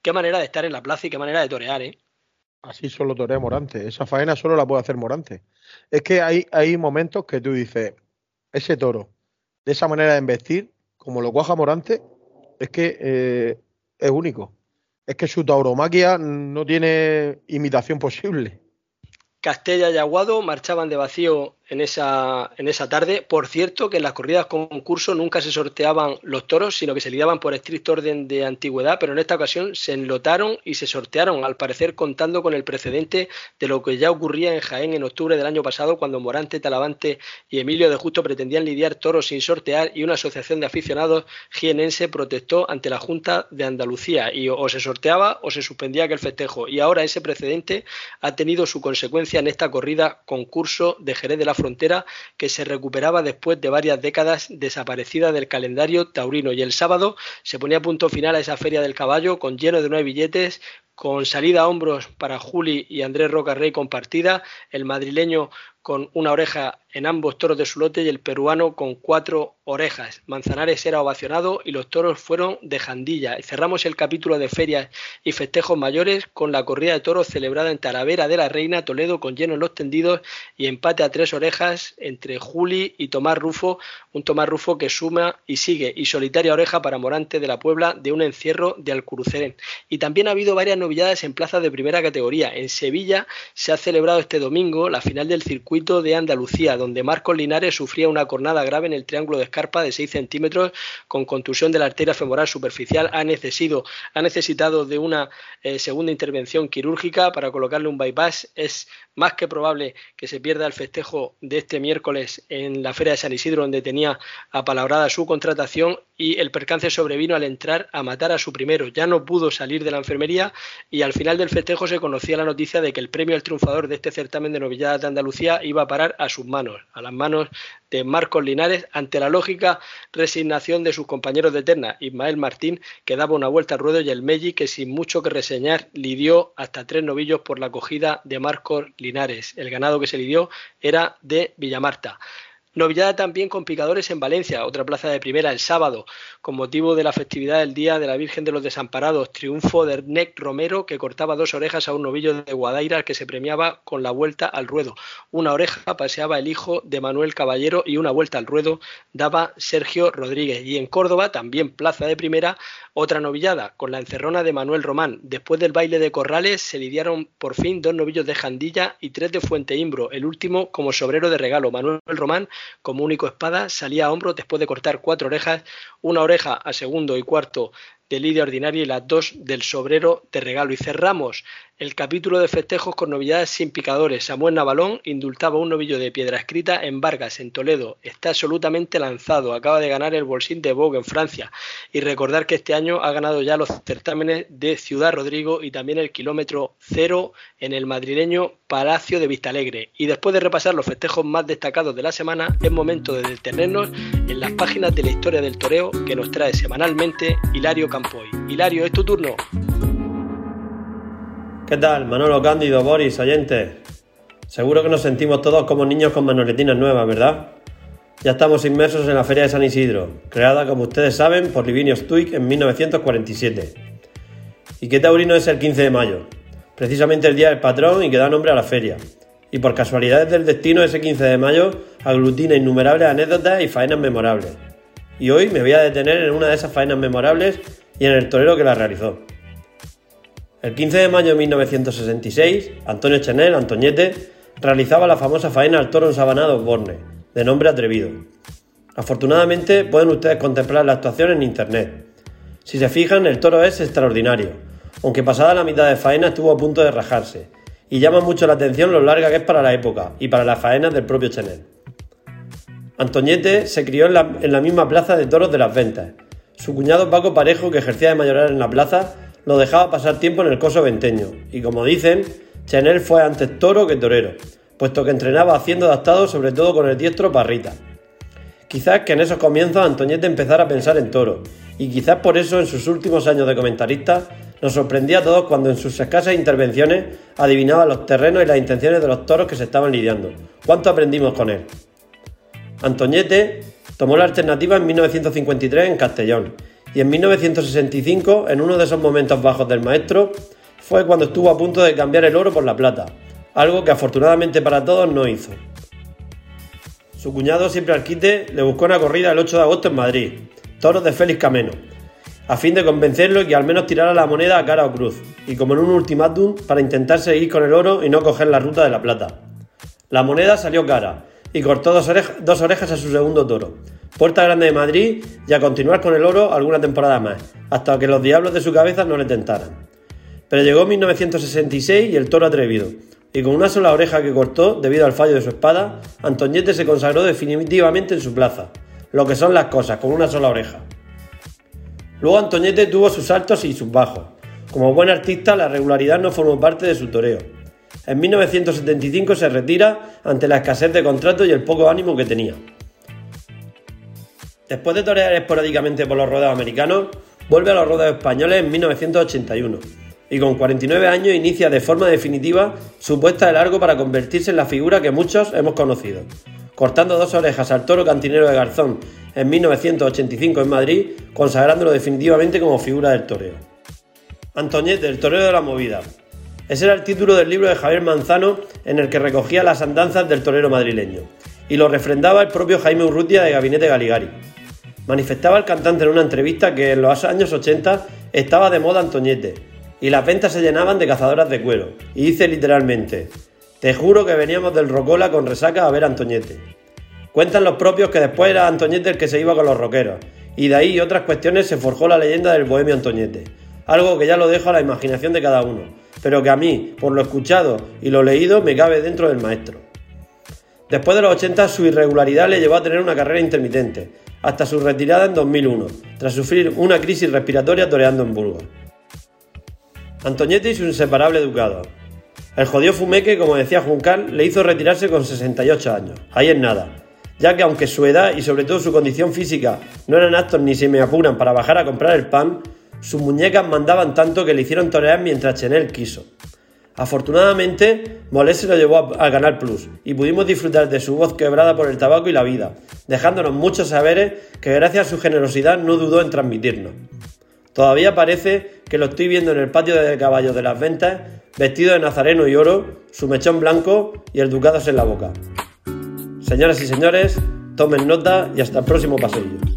Qué manera de estar en la plaza y qué manera de torear, ¿eh? Así solo torea Morante. Esa faena solo la puede hacer Morante. Es que hay, hay momentos que tú dices, ese toro, de esa manera de investir, como lo cuaja Morante, es que eh, es único. Es que su tauromaquia no tiene imitación posible. Castella y Aguado marchaban de vacío en esa, en esa tarde. Por cierto, que en las corridas concurso nunca se sorteaban los toros, sino que se lidiaban por estricto orden de antigüedad, pero en esta ocasión se enlotaron y se sortearon, al parecer contando con el precedente de lo que ya ocurría en Jaén en octubre del año pasado, cuando Morante, Talavante y Emilio de Justo pretendían lidiar toros sin sortear y una asociación de aficionados jienense protestó ante la Junta de Andalucía y o se sorteaba o se suspendía aquel festejo. Y ahora ese precedente ha tenido su consecuencia en esta corrida concurso de Jerez de la frontera que se recuperaba después de varias décadas desaparecida del calendario taurino. Y el sábado se ponía punto final a esa feria del caballo con lleno de nueve billetes, con salida a hombros para Juli y Andrés Rocarrey compartida, el madrileño con una oreja en ambos toros de su lote y el peruano con cuatro orejas. Manzanares era ovacionado y los toros fueron de jandilla. Cerramos el capítulo de ferias y festejos mayores con la corrida de toros celebrada en Talavera de la Reina, Toledo, con lleno en los tendidos y empate a tres orejas entre Juli y Tomás Rufo, un Tomás Rufo que suma y sigue, y solitaria oreja para Morante de la Puebla de un encierro de Alcurucén. Y también ha habido varias novilladas en plazas de primera categoría. En Sevilla se ha celebrado este domingo la final del circuito de Andalucía, donde Marcos Linares sufría una cornada grave en el triángulo de escarpa de 6 centímetros con contusión de la arteria femoral superficial. Ha, necesitado, ha necesitado de una eh, segunda intervención quirúrgica para colocarle un bypass. Es más que probable que se pierda el festejo de este miércoles en la Feria de San Isidro, donde tenía apalabrada su contratación y el percance sobrevino al entrar a matar a su primero. Ya no pudo salir de la enfermería y al final del festejo se conocía la noticia de que el premio al triunfador de este certamen de novilladas de Andalucía iba a parar a sus manos, a las manos de Marcos Linares, ante la lógica resignación de sus compañeros de terna, Ismael Martín, que daba una vuelta al ruedo, y el Melli, que sin mucho que reseñar, lidió hasta tres novillos por la acogida de Marcos Linares. El ganado que se lidió era de Villamarta. Novillada también con picadores en Valencia, otra plaza de primera el sábado, con motivo de la festividad del Día de la Virgen de los Desamparados. Triunfo de Ernest Romero, que cortaba dos orejas a un novillo de Guadaira que se premiaba con la vuelta al ruedo. Una oreja paseaba el hijo de Manuel Caballero y una vuelta al ruedo daba Sergio Rodríguez. Y en Córdoba, también plaza de primera, otra novillada con la encerrona de Manuel Román. Después del baile de Corrales se lidiaron por fin dos novillos de Jandilla y tres de Fuente Imbro, el último como sobrero de regalo. Manuel Román, como único espada, salía a hombro después de cortar cuatro orejas, una oreja a segundo y cuarto de Lidia Ordinaria y las dos del Sobrero de Regalo. Y cerramos el capítulo de festejos con novedades sin picadores. Samuel Navalón indultaba un novillo de piedra escrita en Vargas, en Toledo. Está absolutamente lanzado. Acaba de ganar el Bolsín de Vogue en Francia. Y recordar que este año ha ganado ya los certámenes de Ciudad Rodrigo y también el kilómetro cero en el madrileño Palacio de Vistalegre. Y después de repasar los festejos más destacados de la semana, es momento de detenernos en las páginas de la historia del toreo que nos trae semanalmente Hilario Campoy. Hilario, es tu turno. ¿Qué tal? Manolo Cándido, Boris, oyentes. Seguro que nos sentimos todos como niños con manoletinas nuevas, ¿verdad? Ya estamos inmersos en la Feria de San Isidro, creada, como ustedes saben, por Livinio Stuik en 1947. ¿Y qué taurino es el 15 de mayo? Precisamente el día del patrón y que da nombre a la feria. Y por casualidades del destino, ese 15 de mayo aglutina innumerables anécdotas y faenas memorables. Y hoy me voy a detener en una de esas faenas memorables y en el torero que la realizó. El 15 de mayo de 1966, Antonio Chenel, Antoñete, realizaba la famosa faena al toro ensabanado Borne, de nombre atrevido. Afortunadamente pueden ustedes contemplar la actuación en internet. Si se fijan, el toro es extraordinario, aunque pasada la mitad de faena estuvo a punto de rajarse, y llama mucho la atención lo larga que es para la época y para las faenas del propio Chenel. Antoñete se crió en la, misma plaza de toros de las ventas. Su cuñado Paco Parejo, que ejercía de mayoral en la plaza, lo dejaba pasar tiempo en el coso venteño, y como dicen, Chanel fue antes toro que torero, puesto que entrenaba haciendo adaptado sobre todo con el diestro parrita. Quizás que en esos comienzos Antoñete empezara a pensar en toro, y quizás por eso en sus últimos años de comentarista nos sorprendía a todos cuando en sus escasas intervenciones adivinaba los terrenos y las intenciones de los toros que se estaban lidiando. ¿Cuánto aprendimos con él? Antoñete tomó la alternativa en 1953 en Castellón y en 1965, en uno de esos momentos bajos del maestro, fue cuando estuvo a punto de cambiar el oro por la plata, algo que afortunadamente para todos no hizo. Su cuñado, siempre alquite, le buscó una corrida el 8 de agosto en Madrid, toros de Félix Cameno, a fin de convencerlo y que al menos tirara la moneda a cara o cruz, y como en un ultimátum para intentar seguir con el oro y no coger la ruta de la plata. La moneda salió cara, y cortó dos, orejas a su segundo toro, Puerta Grande de Madrid y a continuar con el oro alguna temporada más, hasta que los diablos de su cabeza no le tentaran. Pero llegó 1966 y el toro atrevido, y con una sola oreja que cortó debido al fallo de su espada, Antoñete se consagró definitivamente en su plaza, lo que son las cosas, con una sola oreja. Luego Antoñete tuvo sus altos y sus bajos. Como buen artista, la regularidad no formó parte de su toreo. En 1975 se retira ante la escasez de contratos y el poco ánimo que tenía. Después de torear esporádicamente por los rodeos americanos, vuelve a los rodeos españoles en 1981 y con 49 años inicia de forma definitiva su puesta de largo para convertirse en la figura que muchos hemos conocido, cortando dos orejas al toro cantinero de Garzón en 1985 en Madrid, consagrándolo definitivamente como figura del toreo. Antoñete, el torero de la movida. Ese era el título del libro de Javier Manzano en el que recogía las andanzas del torero madrileño, y lo refrendaba el propio Jaime Urrutia de Gabinete Galigari. Manifestaba el cantante en una entrevista que en los años 80 estaba de moda Antoñete y las ventas se llenaban de cazadoras de cuero. Y dice literalmente, te juro que veníamos del Rocola con resaca a ver a Antoñete. Cuentan los propios que después era Antoñete el que se iba con los roqueros, y de ahí y otras cuestiones se forjó la leyenda del bohemio Antoñete, algo que ya lo dejo a la imaginación de cada uno, pero que a mí, por lo escuchado y lo leído, me cabe dentro del maestro. Después de los 80 su irregularidad le llevó a tener una carrera intermitente, hasta su retirada en 2001, tras sufrir una crisis respiratoria toreando en Burgos. Antoñete y su inseparable educado. El jodido fumeque, como decía Juncal, le hizo retirarse con 68 años. Ahí es nada, ya que aunque su edad y sobre todo su condición física no eran aptos ni se me apuran para bajar a comprar el pan, sus muñecas mandaban tanto que le hicieron torear mientras Chenel quiso. Afortunadamente, Molé se lo llevó al Canal Plus y pudimos disfrutar de su voz quebrada por el tabaco y la vida, dejándonos muchos saberes que gracias a su generosidad no dudó en transmitirnos. Todavía parece que lo estoy viendo en el patio de caballos de las ventas, vestido de nazareno y oro, su mechón blanco y el ducados en la boca. Señoras y señores, tomen nota y hasta el próximo pasillo.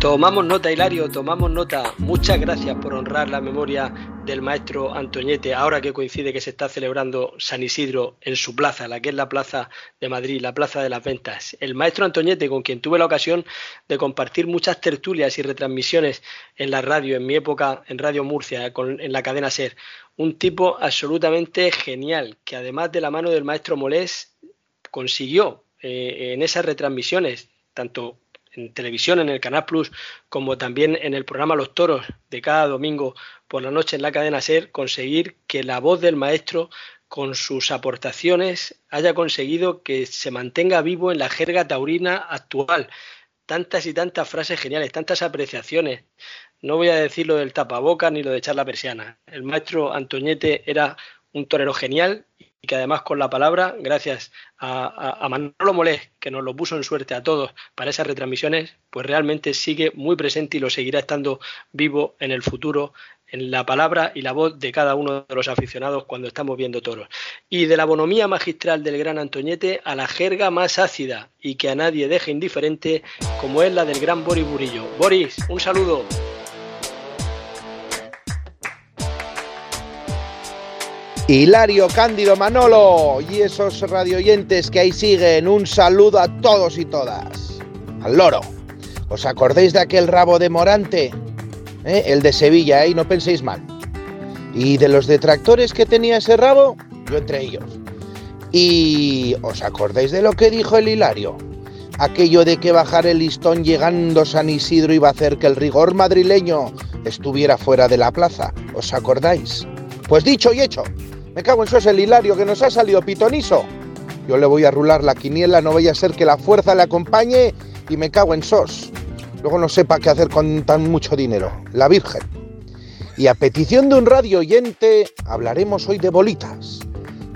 Tomamos nota, Hilario, tomamos nota. Muchas gracias por honrar la memoria del maestro Antoñete, ahora que coincide que se está celebrando San Isidro en su plaza, la que es la plaza de Madrid, la plaza de las ventas. El maestro Antoñete, con quien tuve la ocasión de compartir muchas tertulias y retransmisiones en la radio, en mi época en Radio Murcia, en la cadena SER. Un tipo absolutamente genial, que además de la mano del maestro Molés, consiguió eh, en esas retransmisiones, tanto en televisión, en el Canal Plus, como también en el programa Los Toros de cada domingo por la noche en la cadena SER, conseguir que la voz del maestro con sus aportaciones haya conseguido que se mantenga vivo en la jerga taurina actual. Tantas y tantas frases geniales, tantas apreciaciones. No voy a decir lo del tapaboca ni lo de echar la persiana. El maestro Antoñete era un torero genial y que además con la palabra, gracias a, Manolo Molés, que nos lo puso en suerte a todos para esas retransmisiones, pues realmente sigue muy presente y lo seguirá estando vivo en el futuro en la palabra y la voz de cada uno de los aficionados cuando estamos viendo toros. Y de la bonomía magistral del gran Antoñete a la jerga más ácida y que a nadie deje indiferente, como es la del gran Boris Burillo. Boris, un saludo. Hilario Cándido Manolo y esos radioyentes que ahí siguen, un saludo a todos y todas. Al loro. ¿Os acordáis de aquel rabo de Morante? ¿Eh? El de Sevilla, ¿eh? no penséis mal. Y de los detractores que tenía ese rabo, yo entre ellos. ¿Y os acordáis de lo que dijo el Hilario? Aquello de que bajar el listón llegando San Isidro iba a hacer que el rigor madrileño estuviera fuera de la plaza. ¿Os acordáis? Pues dicho y hecho, me cago en sos el Hilario que nos ha salido pitoniso. Yo le voy a rular la quiniela, no vaya a ser que la fuerza le acompañe y me cago en sos. Luego no sepa qué hacer con tan mucho dinero. La Virgen. Y a petición de un radio oyente, hablaremos hoy de bolitas.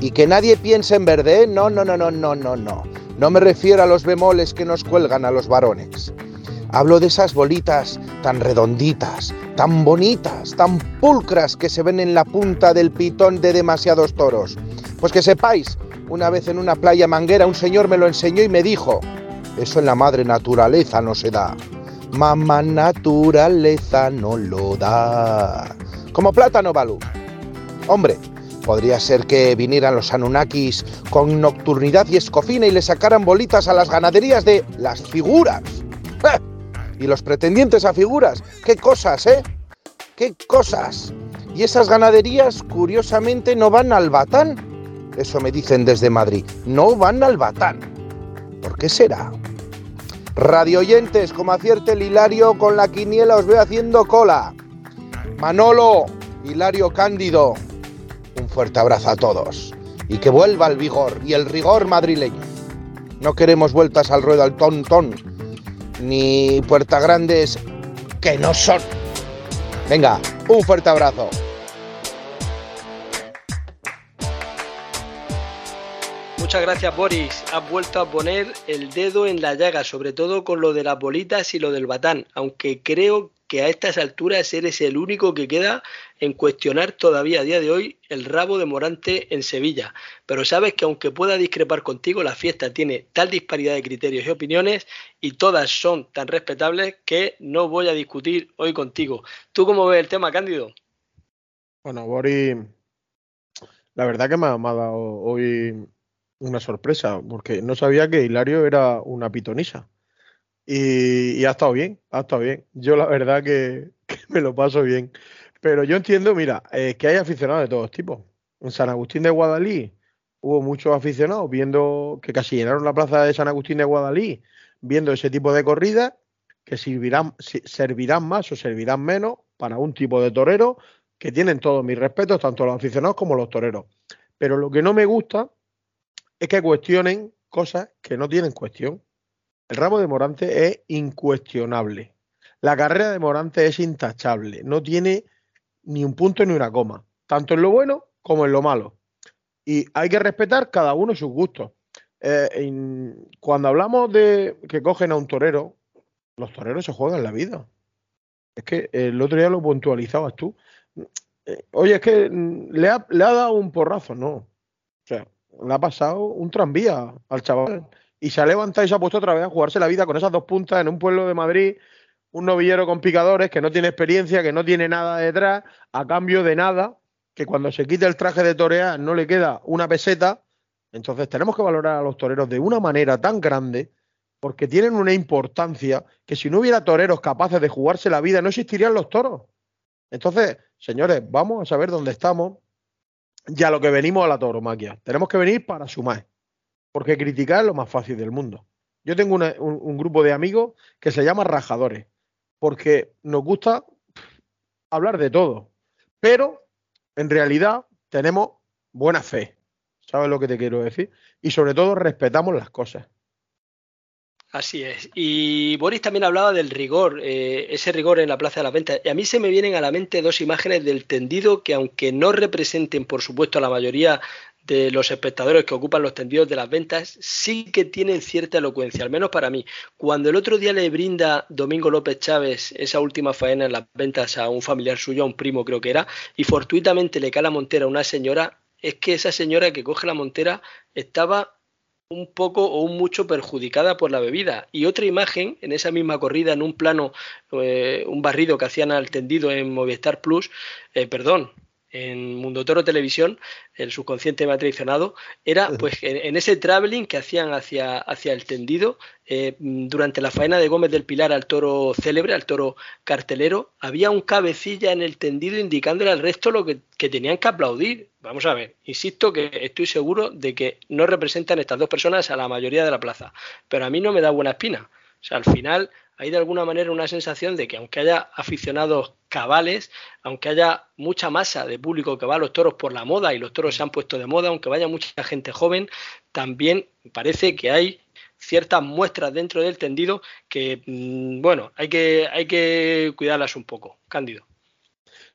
Y que nadie piense en verde, ¿eh? No, no, no, no, no, no, no. No me refiero a los bemoles que nos cuelgan a los varones. Hablo de esas bolitas tan redonditas, tan bonitas, tan pulcras que se ven en la punta del pitón de demasiados toros. Pues que sepáis, una vez en una playa manguera un señor me lo enseñó y me dijo, eso en la madre naturaleza no se da. Mamá naturaleza no lo da. Como plátano balú. Hombre, podría ser que vinieran los Anunnakis con nocturnidad y escofina y le sacaran bolitas a las ganaderías de las figuras. Y los pretendientes a figuras, qué cosas, ¿eh? ¡Qué cosas! Y esas ganaderías, curiosamente, no van al batán. Eso me dicen desde Madrid. No van al batán. ¿Por qué será? Radio oyentes, como acierte el Hilario con la quiniela, os veo haciendo cola. Manolo, Hilario Cándido, un fuerte abrazo a todos. Y que vuelva el vigor y el rigor madrileño. No queremos vueltas al ruedo al tontón ni Puerta Grandes que no son. Venga, un fuerte abrazo. Muchas gracias Boris. Has vuelto a poner el dedo en la llaga, sobre todo con lo de las bolitas y lo del batán, aunque creo que a estas alturas eres el único que queda en cuestionar todavía a día de hoy el rabo de Morante en Sevilla. Pero sabes que aunque pueda discrepar contigo, la fiesta tiene tal disparidad de criterios y opiniones y todas son tan respetables que no voy a discutir hoy contigo. ¿Tú cómo ves el tema, Cándido? Bueno, Boris, la verdad que me ha, me ha dado hoy una sorpresa, porque no sabía que Hilario era una pitonisa. Y, ha estado bien, ha estado bien. Yo la verdad que, [laughs] me lo paso bien. Pero yo entiendo, mira, eh, que hay aficionados de todos tipos. En San Agustín de Guadalí hubo muchos aficionados viendo que casi llenaron la plaza de San Agustín de Guadalí, viendo ese tipo de corridas que servirán, servirán más o servirán menos para un tipo de torero que tienen todos mis respetos, tanto los aficionados como los toreros. Pero lo que no me gusta es que cuestionen cosas que no tienen cuestión. El ramo de Morante es incuestionable. La carrera de Morante es intachable. No tiene ni un punto ni una coma, tanto en lo bueno como en lo malo. Y hay que respetar cada uno sus gustos. Eh, cuando hablamos de que cogen a un torero, los toreros se juegan la vida. Es que el otro día lo puntualizabas tú. Eh, oye, es que mm, le ha, le ha dado un porrazo, no. O sea, le ha pasado un tranvía al chaval y se ha levantado y se ha puesto otra vez a jugarse la vida con esas dos puntas en un pueblo de Madrid un novillero con picadores que no tiene experiencia, que no tiene nada detrás, a cambio de nada, que cuando se quite el traje de torear no le queda una peseta. Entonces tenemos que valorar a los toreros de una manera tan grande, porque tienen una importancia que si no hubiera toreros capaces de jugarse la vida, no existirían los toros. Entonces, señores, vamos a saber dónde estamos y a lo que venimos a la tauromaquia. Tenemos que venir para sumar, porque criticar es lo más fácil del mundo. Yo tengo un grupo de amigos que se llama rajadores porque nos gusta hablar de todo, pero en realidad tenemos buena fe, ¿sabes lo que te quiero decir? Y sobre todo respetamos las cosas. Así es. Y Boris también hablaba del rigor, eh, ese rigor en la Plaza de las Ventas. Y a mí se me vienen a la mente dos imágenes del tendido que, aunque no representen, por supuesto, a la mayoría de los espectadores que ocupan los tendidos de las ventas sí que tienen cierta elocuencia, al menos para mí. Cuando el otro día le brinda Domingo López Chávez esa última faena en las ventas a un familiar suyo, a un primo creo que era, y fortuitamente le cae la montera a una señora, es que esa señora que coge la montera estaba un poco o un mucho perjudicada por la bebida. Y otra imagen, en esa misma corrida, en un plano, eh, un barrido que hacían al tendido en Movistar Plus, eh, perdón, en Mundo Toro Televisión, el subconsciente me ha traicionado, era [laughs] pues en, ese traveling que hacían hacia, hacia el tendido, eh, durante la faena de Gómez del Pilar al toro célebre, al toro cartelero, había un cabecilla en el tendido indicándole al resto lo que, que tenían que aplaudir. Vamos a ver, insisto que estoy seguro de que no representan estas dos personas a la mayoría de la plaza, pero a mí no me da buena espina. O sea, al final hay de alguna manera una sensación de que aunque haya aficionados cabales, aunque haya mucha masa de público que va a los toros por la moda y los toros se han puesto de moda, aunque vaya mucha gente joven, también parece que hay ciertas muestras dentro del tendido que, mm, bueno, hay que, hay que cuidarlas un poco. Cándido.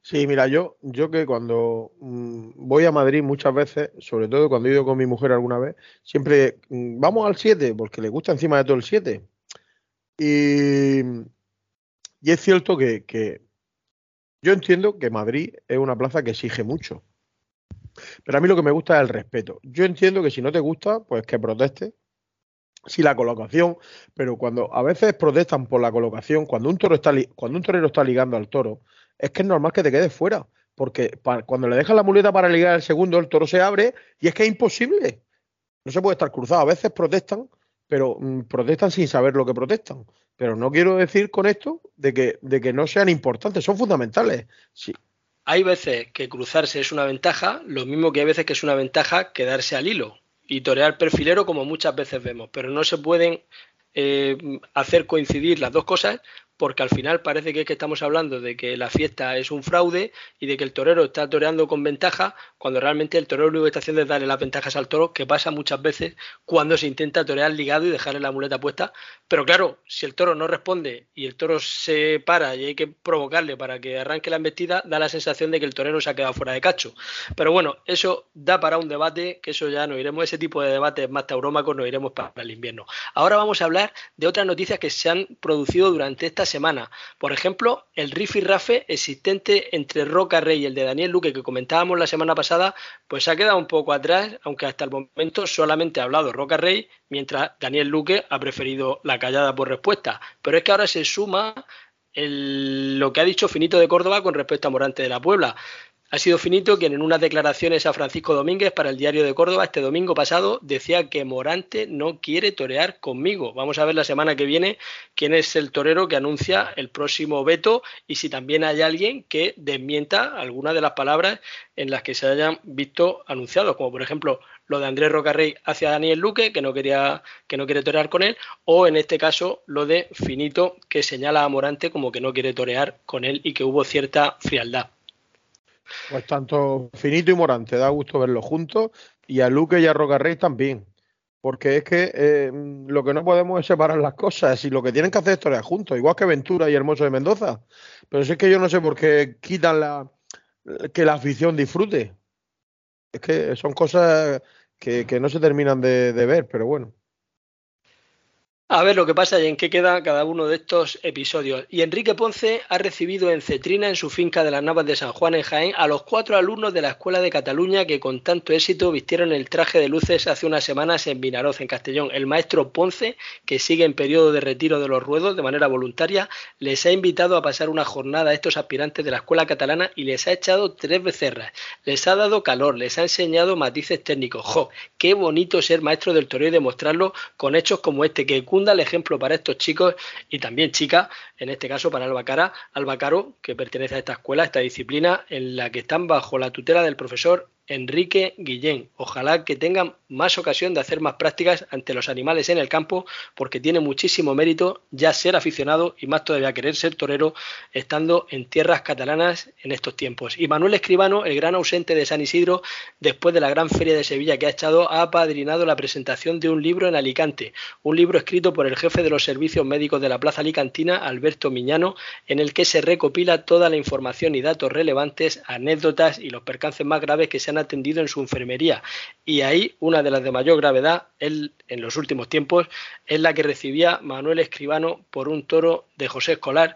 Sí, mira, yo, yo que cuando mm, voy a Madrid muchas veces, sobre todo cuando he ido con mi mujer alguna vez, siempre mm, vamos al 7, porque le gusta encima de todo el 7. Y, es cierto que, yo entiendo que Madrid es una plaza que exige mucho. Pero a mí lo que me gusta es el respeto. Yo entiendo que si no te gusta, pues que proteste. Si la colocación, pero cuando a veces protestan por la colocación, cuando un toro está cuando un torero está ligando al toro, es que es normal que te quedes fuera, porque cuando le dejas la muleta para ligar al segundo, el toro se abre y es que es imposible. No se puede estar cruzado. A veces protestan pero mm, protestan sin saber lo que protestan. Pero no quiero decir con esto de que, de que no sean importantes, son fundamentales. Sí. Hay veces que cruzarse es una ventaja, lo mismo que hay veces que es una ventaja quedarse al hilo y torear perfilero como muchas veces vemos, pero no se pueden eh, hacer coincidir las dos cosas porque al final parece que, es que estamos hablando de que la fiesta es un fraude y de que el torero está toreando con ventaja, cuando realmente el torero lo que está haciendo es darle las ventajas al toro, que pasa muchas veces cuando se intenta torear ligado y dejarle la muleta puesta. Pero claro, si el toro no responde y el toro se para y hay que provocarle para que arranque la embestida, da la sensación de que el torero se ha quedado fuera de cacho. Pero bueno, eso da para un debate, que eso ya no iremos, ese tipo de debates más taurómacos no iremos para el invierno. Ahora vamos a hablar de otras noticias que se han producido durante esta semana. Por ejemplo, el rafe existente entre Roca Rey y el de Daniel Luque que comentábamos la semana pasada, pues ha quedado un poco atrás, aunque hasta el momento solamente ha hablado Roca Rey, mientras Daniel Luque ha preferido la callada por respuesta. Pero es que ahora se suma lo que ha dicho Finito de Córdoba con respecto a Morante de la Puebla. Ha sido Finito quien en unas declaraciones a Francisco Domínguez para el Diario de Córdoba este domingo pasado decía que Morante no quiere torear conmigo. Vamos a ver la semana que viene quién es el torero que anuncia el próximo veto y si también hay alguien que desmienta algunas de las palabras en las que se hayan visto anunciados, como por ejemplo lo de Andrés Rocarrey hacia Daniel Luque, que no quería que no quiere torear con él, o en este caso lo de Finito, que señala a Morante como que no quiere torear con él y que hubo cierta frialdad. Pues tanto Finito y Morante, da gusto verlos juntos, y a Luque y a Rocarrey también. Porque es que eh, lo que no podemos es separar las cosas y lo que tienen que hacer es torear juntos, igual que Ventura y Hermoso de Mendoza. Pero es que yo no sé por qué quitan la que la afición disfrute. Es que son cosas que, no se terminan de ver, pero bueno. A ver lo que pasa y en qué queda cada uno de estos episodios. Y Enrique Ponce ha recibido en Cetrina, en su finca de las Navas de San Juan en Jaén, a los cuatro alumnos de la Escuela de Cataluña que con tanto éxito vistieron el traje de luces hace unas semanas en Vinaroz, en Castellón. El maestro Ponce, que sigue en periodo de retiro de los ruedos de manera voluntaria, les ha invitado a pasar una jornada a estos aspirantes de la Escuela Catalana y les ha echado tres becerras. Les ha dado calor, les ha enseñado matices técnicos. ¡Jo! ¡Qué bonito ser maestro del toreo y demostrarlo con hechos como este que el ejemplo para estos chicos y también chicas, en este caso para Albacara, Albacaro, que pertenece a esta escuela, a esta disciplina, en la que están bajo la tutela del profesor Enrique Guillén. Ojalá que tengan más ocasión de hacer más prácticas ante los animales en el campo, porque tiene muchísimo mérito ya ser aficionado y más todavía querer ser torero estando en tierras catalanas en estos tiempos. Y Manuel Escribano, el gran ausente de San Isidro, después de la gran feria de Sevilla que ha echado, ha apadrinado la presentación de un libro en Alicante, un libro escrito por el jefe de los servicios médicos de la Plaza Alicantina, Alberto Miñano, en el que se recopila toda la información y datos relevantes, anécdotas y los percances más graves que se han atendido en su enfermería. Y ahí una de las de mayor gravedad él, en los últimos tiempos es la que recibía Manuel Escribano por un toro de José Escolar.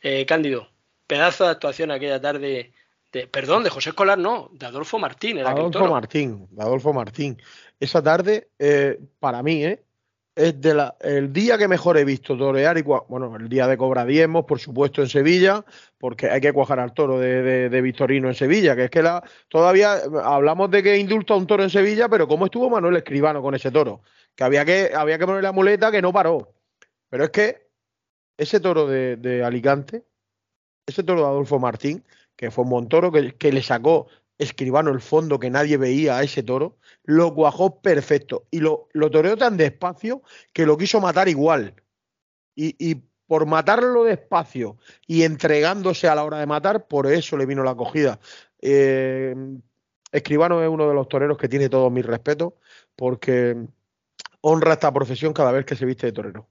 Eh, Cándido, pedazo de actuación aquella tarde. De, perdón, de José Escolar no, de Adolfo Martín. Adolfo Martín, de Adolfo Martín. Esa tarde, eh, para mí, ¿eh? Es de el día que mejor he visto torear y bueno, el día de cobra diezmos, por supuesto, en Sevilla, porque hay que cuajar al toro de, de, Victorino en Sevilla, que es que la, todavía hablamos de que indulta un toro en Sevilla, pero ¿cómo estuvo Manuel Escribano con ese toro? Que había que, había que poner la muleta que no paró. Pero es que ese toro de, de Alicante, ese toro de Adolfo Martín, que fue un montoro que, que le sacó Escribano el fondo que nadie veía a ese toro, lo cuajó perfecto y lo, lo toreó tan despacio que lo quiso matar igual. Y, por matarlo despacio y entregándose a la hora de matar, por eso le vino la acogida. Eh, Escribano es uno de los toreros que tiene todo mi respeto porque honra esta profesión cada vez que se viste de torero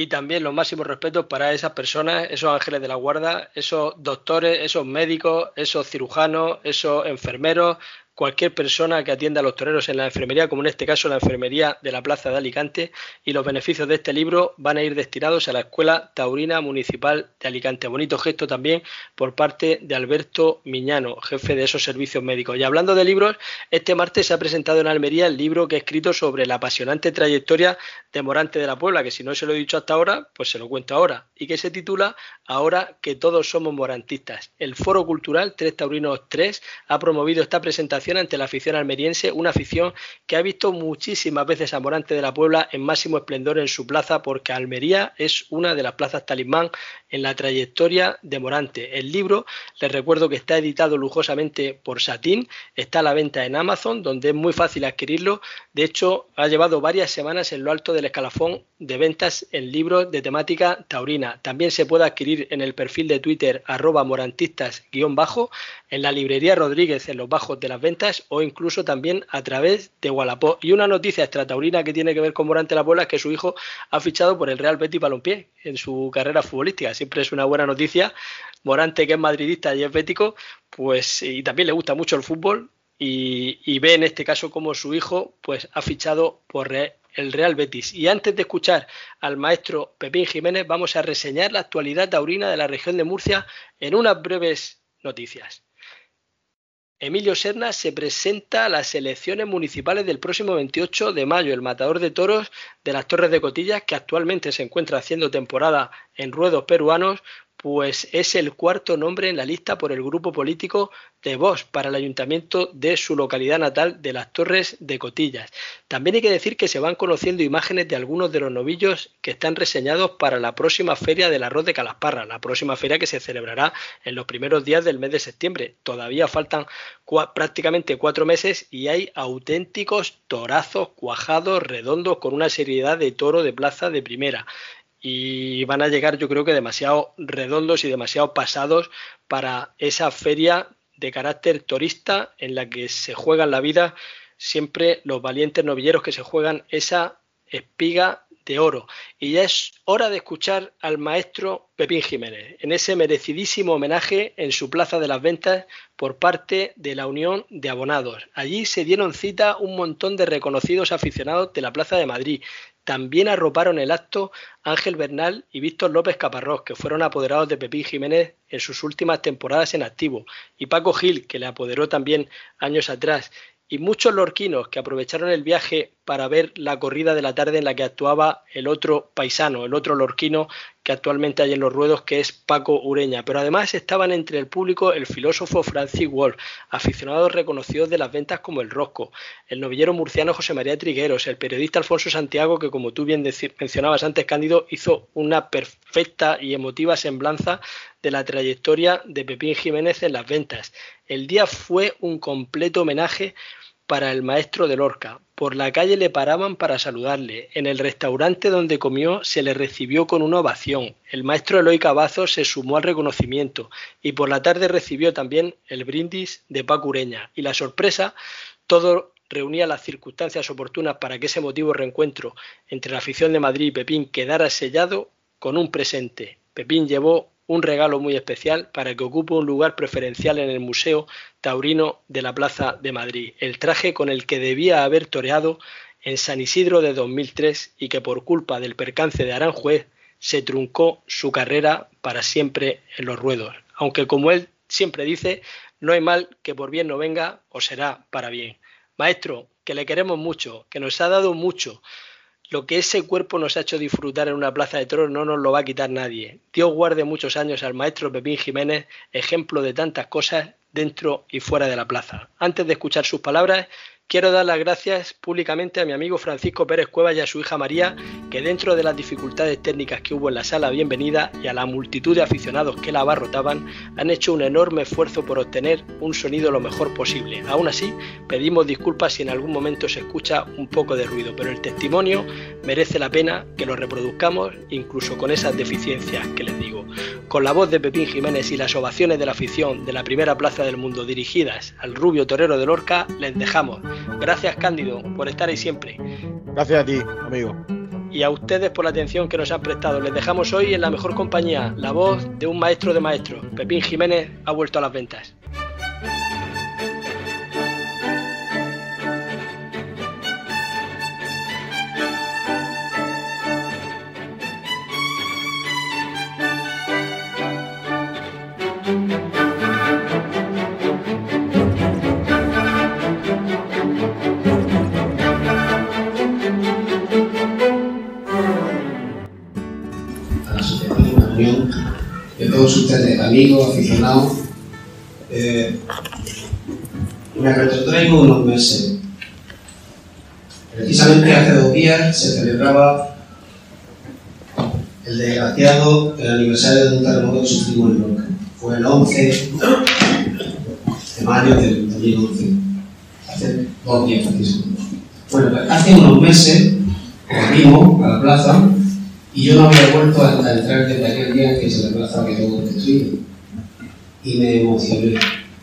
y también los máximos respetos para esas personas, esos ángeles de la guarda, esos doctores, esos médicos, esos cirujanos, esos enfermeros, cualquier persona que atienda a los toreros en la enfermería, como en este caso la enfermería de la Plaza de Alicante, y los beneficios de este libro van a ir destinados a la Escuela Taurina Municipal de Alicante. Bonito gesto también por parte de Alberto Miñano, jefe de esos servicios médicos. Y hablando de libros, este martes se ha presentado en Almería el libro que he escrito sobre la apasionante trayectoria de Morante de la Puebla, que si no se lo he dicho hasta ahora, pues se lo cuento ahora, y que se titula Ahora que todos somos morantistas. El Foro Cultural Tres Taurinos 3 ha promovido esta presentación ante la afición almeriense, una afición que ha visto muchísimas veces a Morante de la Puebla en máximo esplendor en su plaza, porque Almería es una de las plazas talismán en la trayectoria de Morante. El libro, les recuerdo que está editado lujosamente por Satín, está a la venta en Amazon, donde es muy fácil adquirirlo. De hecho, ha llevado varias semanas en lo alto del escalafón de ventas en libros de temática taurina. También se puede adquirir en el perfil de Twitter arroba morantistas-bajo, en la librería Rodríguez en los bajos de las ventas o incluso también a través de Wallapop. Y una noticia extrataurina que tiene que ver con Morante la Puebla es que su hijo ha fichado por el Real Betis Balompié en su carrera futbolística. Siempre es una buena noticia. Morante, que es madridista y es bético, pues y también le gusta mucho el fútbol, y, ve en este caso como su hijo pues ha fichado por el Real Betis. Y antes de escuchar al maestro Pepín Jiménez, vamos a reseñar la actualidad taurina de la región de Murcia en unas breves noticias. Emilio Serna se presenta a las elecciones municipales del próximo 28 de mayo. El matador de toros de las Torres de Cotillas, que actualmente se encuentra haciendo temporada en ruedos peruanos, pues es el cuarto nombre en la lista por el grupo político de Vox para el ayuntamiento de su localidad natal de las Torres de Cotillas. También hay que decir que se van conociendo imágenes de algunos de los novillos que están reseñados para la próxima feria del arroz de Calasparra, la próxima feria que se celebrará en los primeros días del mes de septiembre. Todavía faltan prácticamente cuatro meses y hay auténticos torazos cuajados, redondos, con una seriedad de toro de plaza de primera y van a llegar yo creo que demasiado redondos y demasiado pasados para esa feria de carácter turista en la que se juegan la vida siempre los valientes novilleros que se juegan esa espiga de oro. Y ya es hora de escuchar al maestro Pepín Jiménez en ese merecidísimo homenaje en su Plaza de las Ventas por parte de la Unión de Abonados. Allí se dieron cita un montón de reconocidos aficionados de la Plaza de Madrid, También arroparon el acto Ángel Bernal y Víctor López Caparrós, que fueron apoderados de Pepín Jiménez en sus últimas temporadas en activo, y Paco Gil, que le apoderó también años atrás, y muchos lorquinos que aprovecharon el viaje para ver la corrida de la tarde en la que actuaba el otro paisano, el otro lorquino que actualmente hay en los ruedos, que es Paco Ureña. Pero además estaban entre el público el filósofo Francis Wolf, aficionados reconocidos de las ventas como el Rosco, el novillero murciano José María Trigueros, el periodista Alfonso Santiago, que como tú bien mencionabas antes, Cándido, hizo una perfecta y emotiva semblanza de la trayectoria de Pepín Jiménez en las ventas. El día fue un completo homenaje para el maestro de Lorca. Por la calle le paraban para saludarle. En el restaurante donde comió se le recibió con una ovación. El maestro Eloy Cabazo se sumó al reconocimiento y por la tarde recibió también el brindis de Paco Ureña. Y la sorpresa, todo reunía las circunstancias oportunas para que ese motivo reencuentro entre la afición de Madrid y Pepín quedara sellado con un presente. Pepín llevó un regalo muy especial para que ocupe un lugar preferencial en el Museo Taurino de la Plaza de Madrid, el traje con el que debía haber toreado en San Isidro de 2003 y que por culpa del percance de Aranjuez se truncó su carrera para siempre en los ruedos. Aunque como él siempre dice, no hay mal que por bien no venga o será para bien. Maestro, que le queremos mucho, que nos ha dado mucho, lo que ese cuerpo nos ha hecho disfrutar en una plaza de toros no nos lo va a quitar nadie. Dios guarde muchos años al maestro Pepín Jiménez, ejemplo de tantas cosas dentro y fuera de la plaza. Antes de escuchar sus palabras, Quiero dar las gracias públicamente a mi amigo Francisco Pérez Cuevas y a su hija María, que dentro de las dificultades técnicas que hubo en la sala bienvenida y a la multitud de aficionados que la abarrotaban, han hecho un enorme esfuerzo por obtener un sonido lo mejor posible. Aún así, pedimos disculpas si en algún momento se escucha un poco de ruido, pero el testimonio merece la pena que lo reproduzcamos incluso con esas deficiencias que les digo. Con la voz de Pepín Jiménez y las ovaciones de la afición de la primera plaza del mundo dirigidas al rubio torero de Lorca, les dejamos. Gracias Cándido por estar ahí siempre. Gracias a ti, amigo. Y a ustedes por la atención que nos han prestado. Les dejamos hoy en la mejor compañía, la voz de un maestro de maestros. Pepín Jiménez ha vuelto a las ventas. Ustedes, amigos, aficionados. Eh, me retrotraigo unos meses. Precisamente hace dos días se celebraba el desgraciado, el aniversario de un terremoto que sufrimos en Lorca. Fue el 11 de mayo del 2011, hace dos días precisamente. Bueno, pues hace unos meses volvimos a la plaza y yo no había vuelto a, entrar desde aquel día en que se la plaza quedó destruida. Y me emocioné.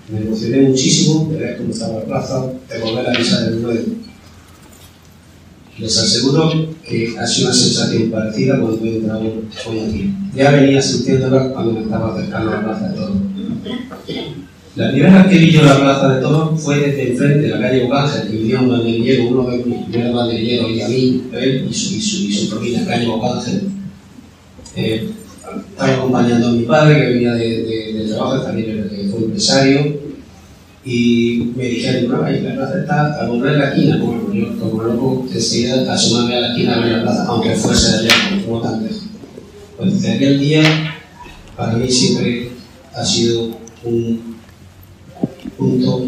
Me emocioné muchísimo de ver cómo estaba la plaza, de volver a pisar el ruedo. Les aseguro que ha sido una sensación parecida cuando he entrado hoy aquí. Ya venía sintiéndola cuando me estaba acercando a la plaza de toros. La primera vez que vi yo la plaza de toros fue desde enfrente la calle Bocángel, que vivía un banderillero, uno de mis primeros banderilleros, y a mí, él y su, y su, y su calle Bocángel. Eh, estaba acompañando a mi padre, que venía de, de, de trabajo, también fue empresario, y me dijeron, no, ahí la plaza está a volver la esquina, como yo, como loco, decidí asomarme a la esquina a la plaza, aunque fuese de lejos, como tan lejos. Pues desde aquel día, para mí siempre ha sido un punto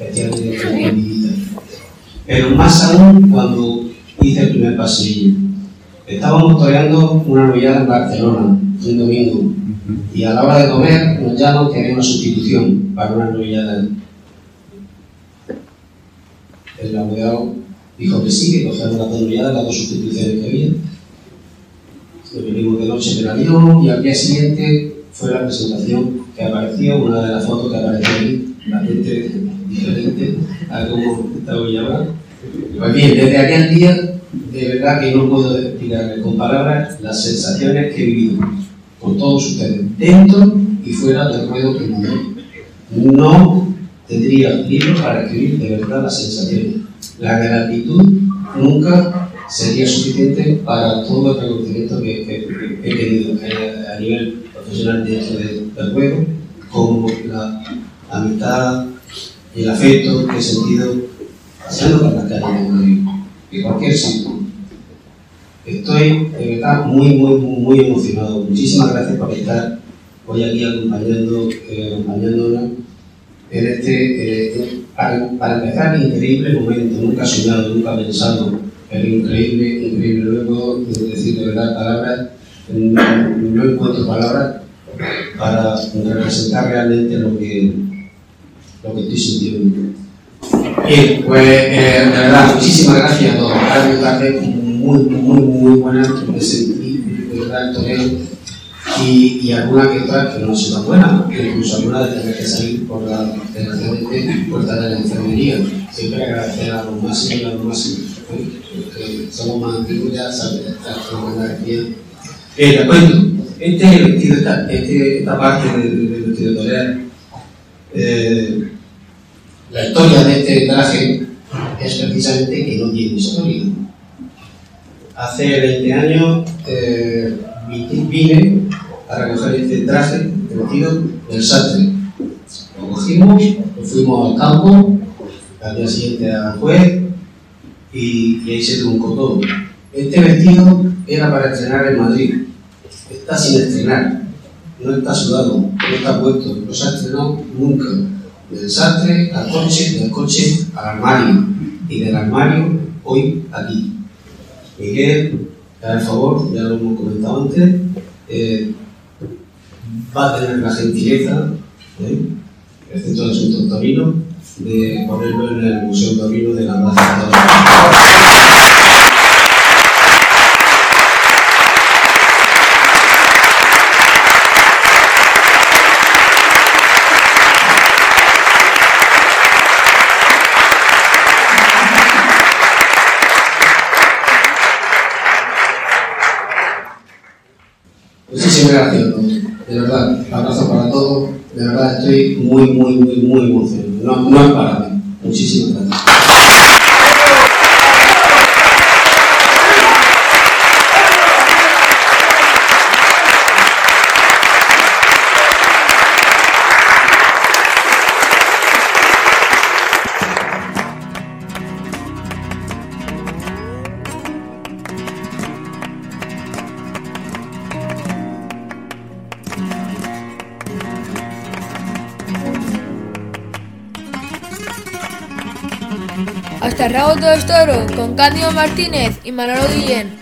especial de mi vida. Pero más aún cuando hice el primer pasillo. Estábamos toreando una novillada en Barcelona, un domingo, y a la hora de comer nos llaman que había una sustitución para una novillada. El abogado dijo que sí, que cogieron las dos novilladas, las dos sustituciones que había. Nos venimos de noche en el avión y al día siguiente fue la presentación que apareció, una de las fotos que apareció ahí, bastante diferente a cómo estaba ahora. Pues bien, desde aquel día, de verdad que no puedo explicar con palabras las sensaciones que he vivido con todos ustedes, dentro y fuera del ruedo me No tendría libros para escribir de verdad las sensaciones. La gratitud nunca sería suficiente para todo el reconocimiento que, he tenido a nivel profesional dentro del juego, como la amistad y el afecto que he sentido paseando por las calles de cualquier sitio. Estoy de verdad muy, muy, muy emocionado. Muchísimas gracias por estar hoy aquí acompañando, eh, acompañándonos en este, eh, para, para, empezar, increíble momento, nunca soñado, nunca pensado, pero increíble, increíble. Luego, decir de verdad palabras, no, encuentro palabras para representar realmente lo que, lo que estoy sintiendo. Bien, pues eh, verdad, muchísimas gracias a todos. Ahora tarde muy, muy, muy buena, me sentí de verdad el torero y, y alguna que otra que no sea tan buena, incluso alguna de tener que salir por la, desgraciadamente, puerta de la enfermería. Siempre agradecer a los máximos y a los máximos, porque somos más antiguos, ya sabes, la energía. Eh, te cuento, este vestido, esta, este, esta parte del, del vestido torear, eh, la historia de este traje es precisamente que no tiene historia. Hace 20 años eh, vine a recoger este traje vestido del sastre. Lo cogimos, lo fuimos al campo, al día siguiente al juez y, y ahí se truncó todo. Este vestido era para estrenar en Madrid. Está sin estrenar, no está sudado, no está puesto, no se ha estrenado nunca. Del sastre al coche, del coche al armario y del armario hoy aquí. Miguel, por favor, ya lo hemos comentado antes, eh, va a tener la gentileza, ¿eh? el Centro de Asuntos Torino, de ponerlo en el Museo Torino de la Plaza de Muchísimas gracias, de verdad, abrazo para todos, de verdad estoy muy, muy, muy, muy emocionado, no, con Cándido Martínez y Manolo Guillén.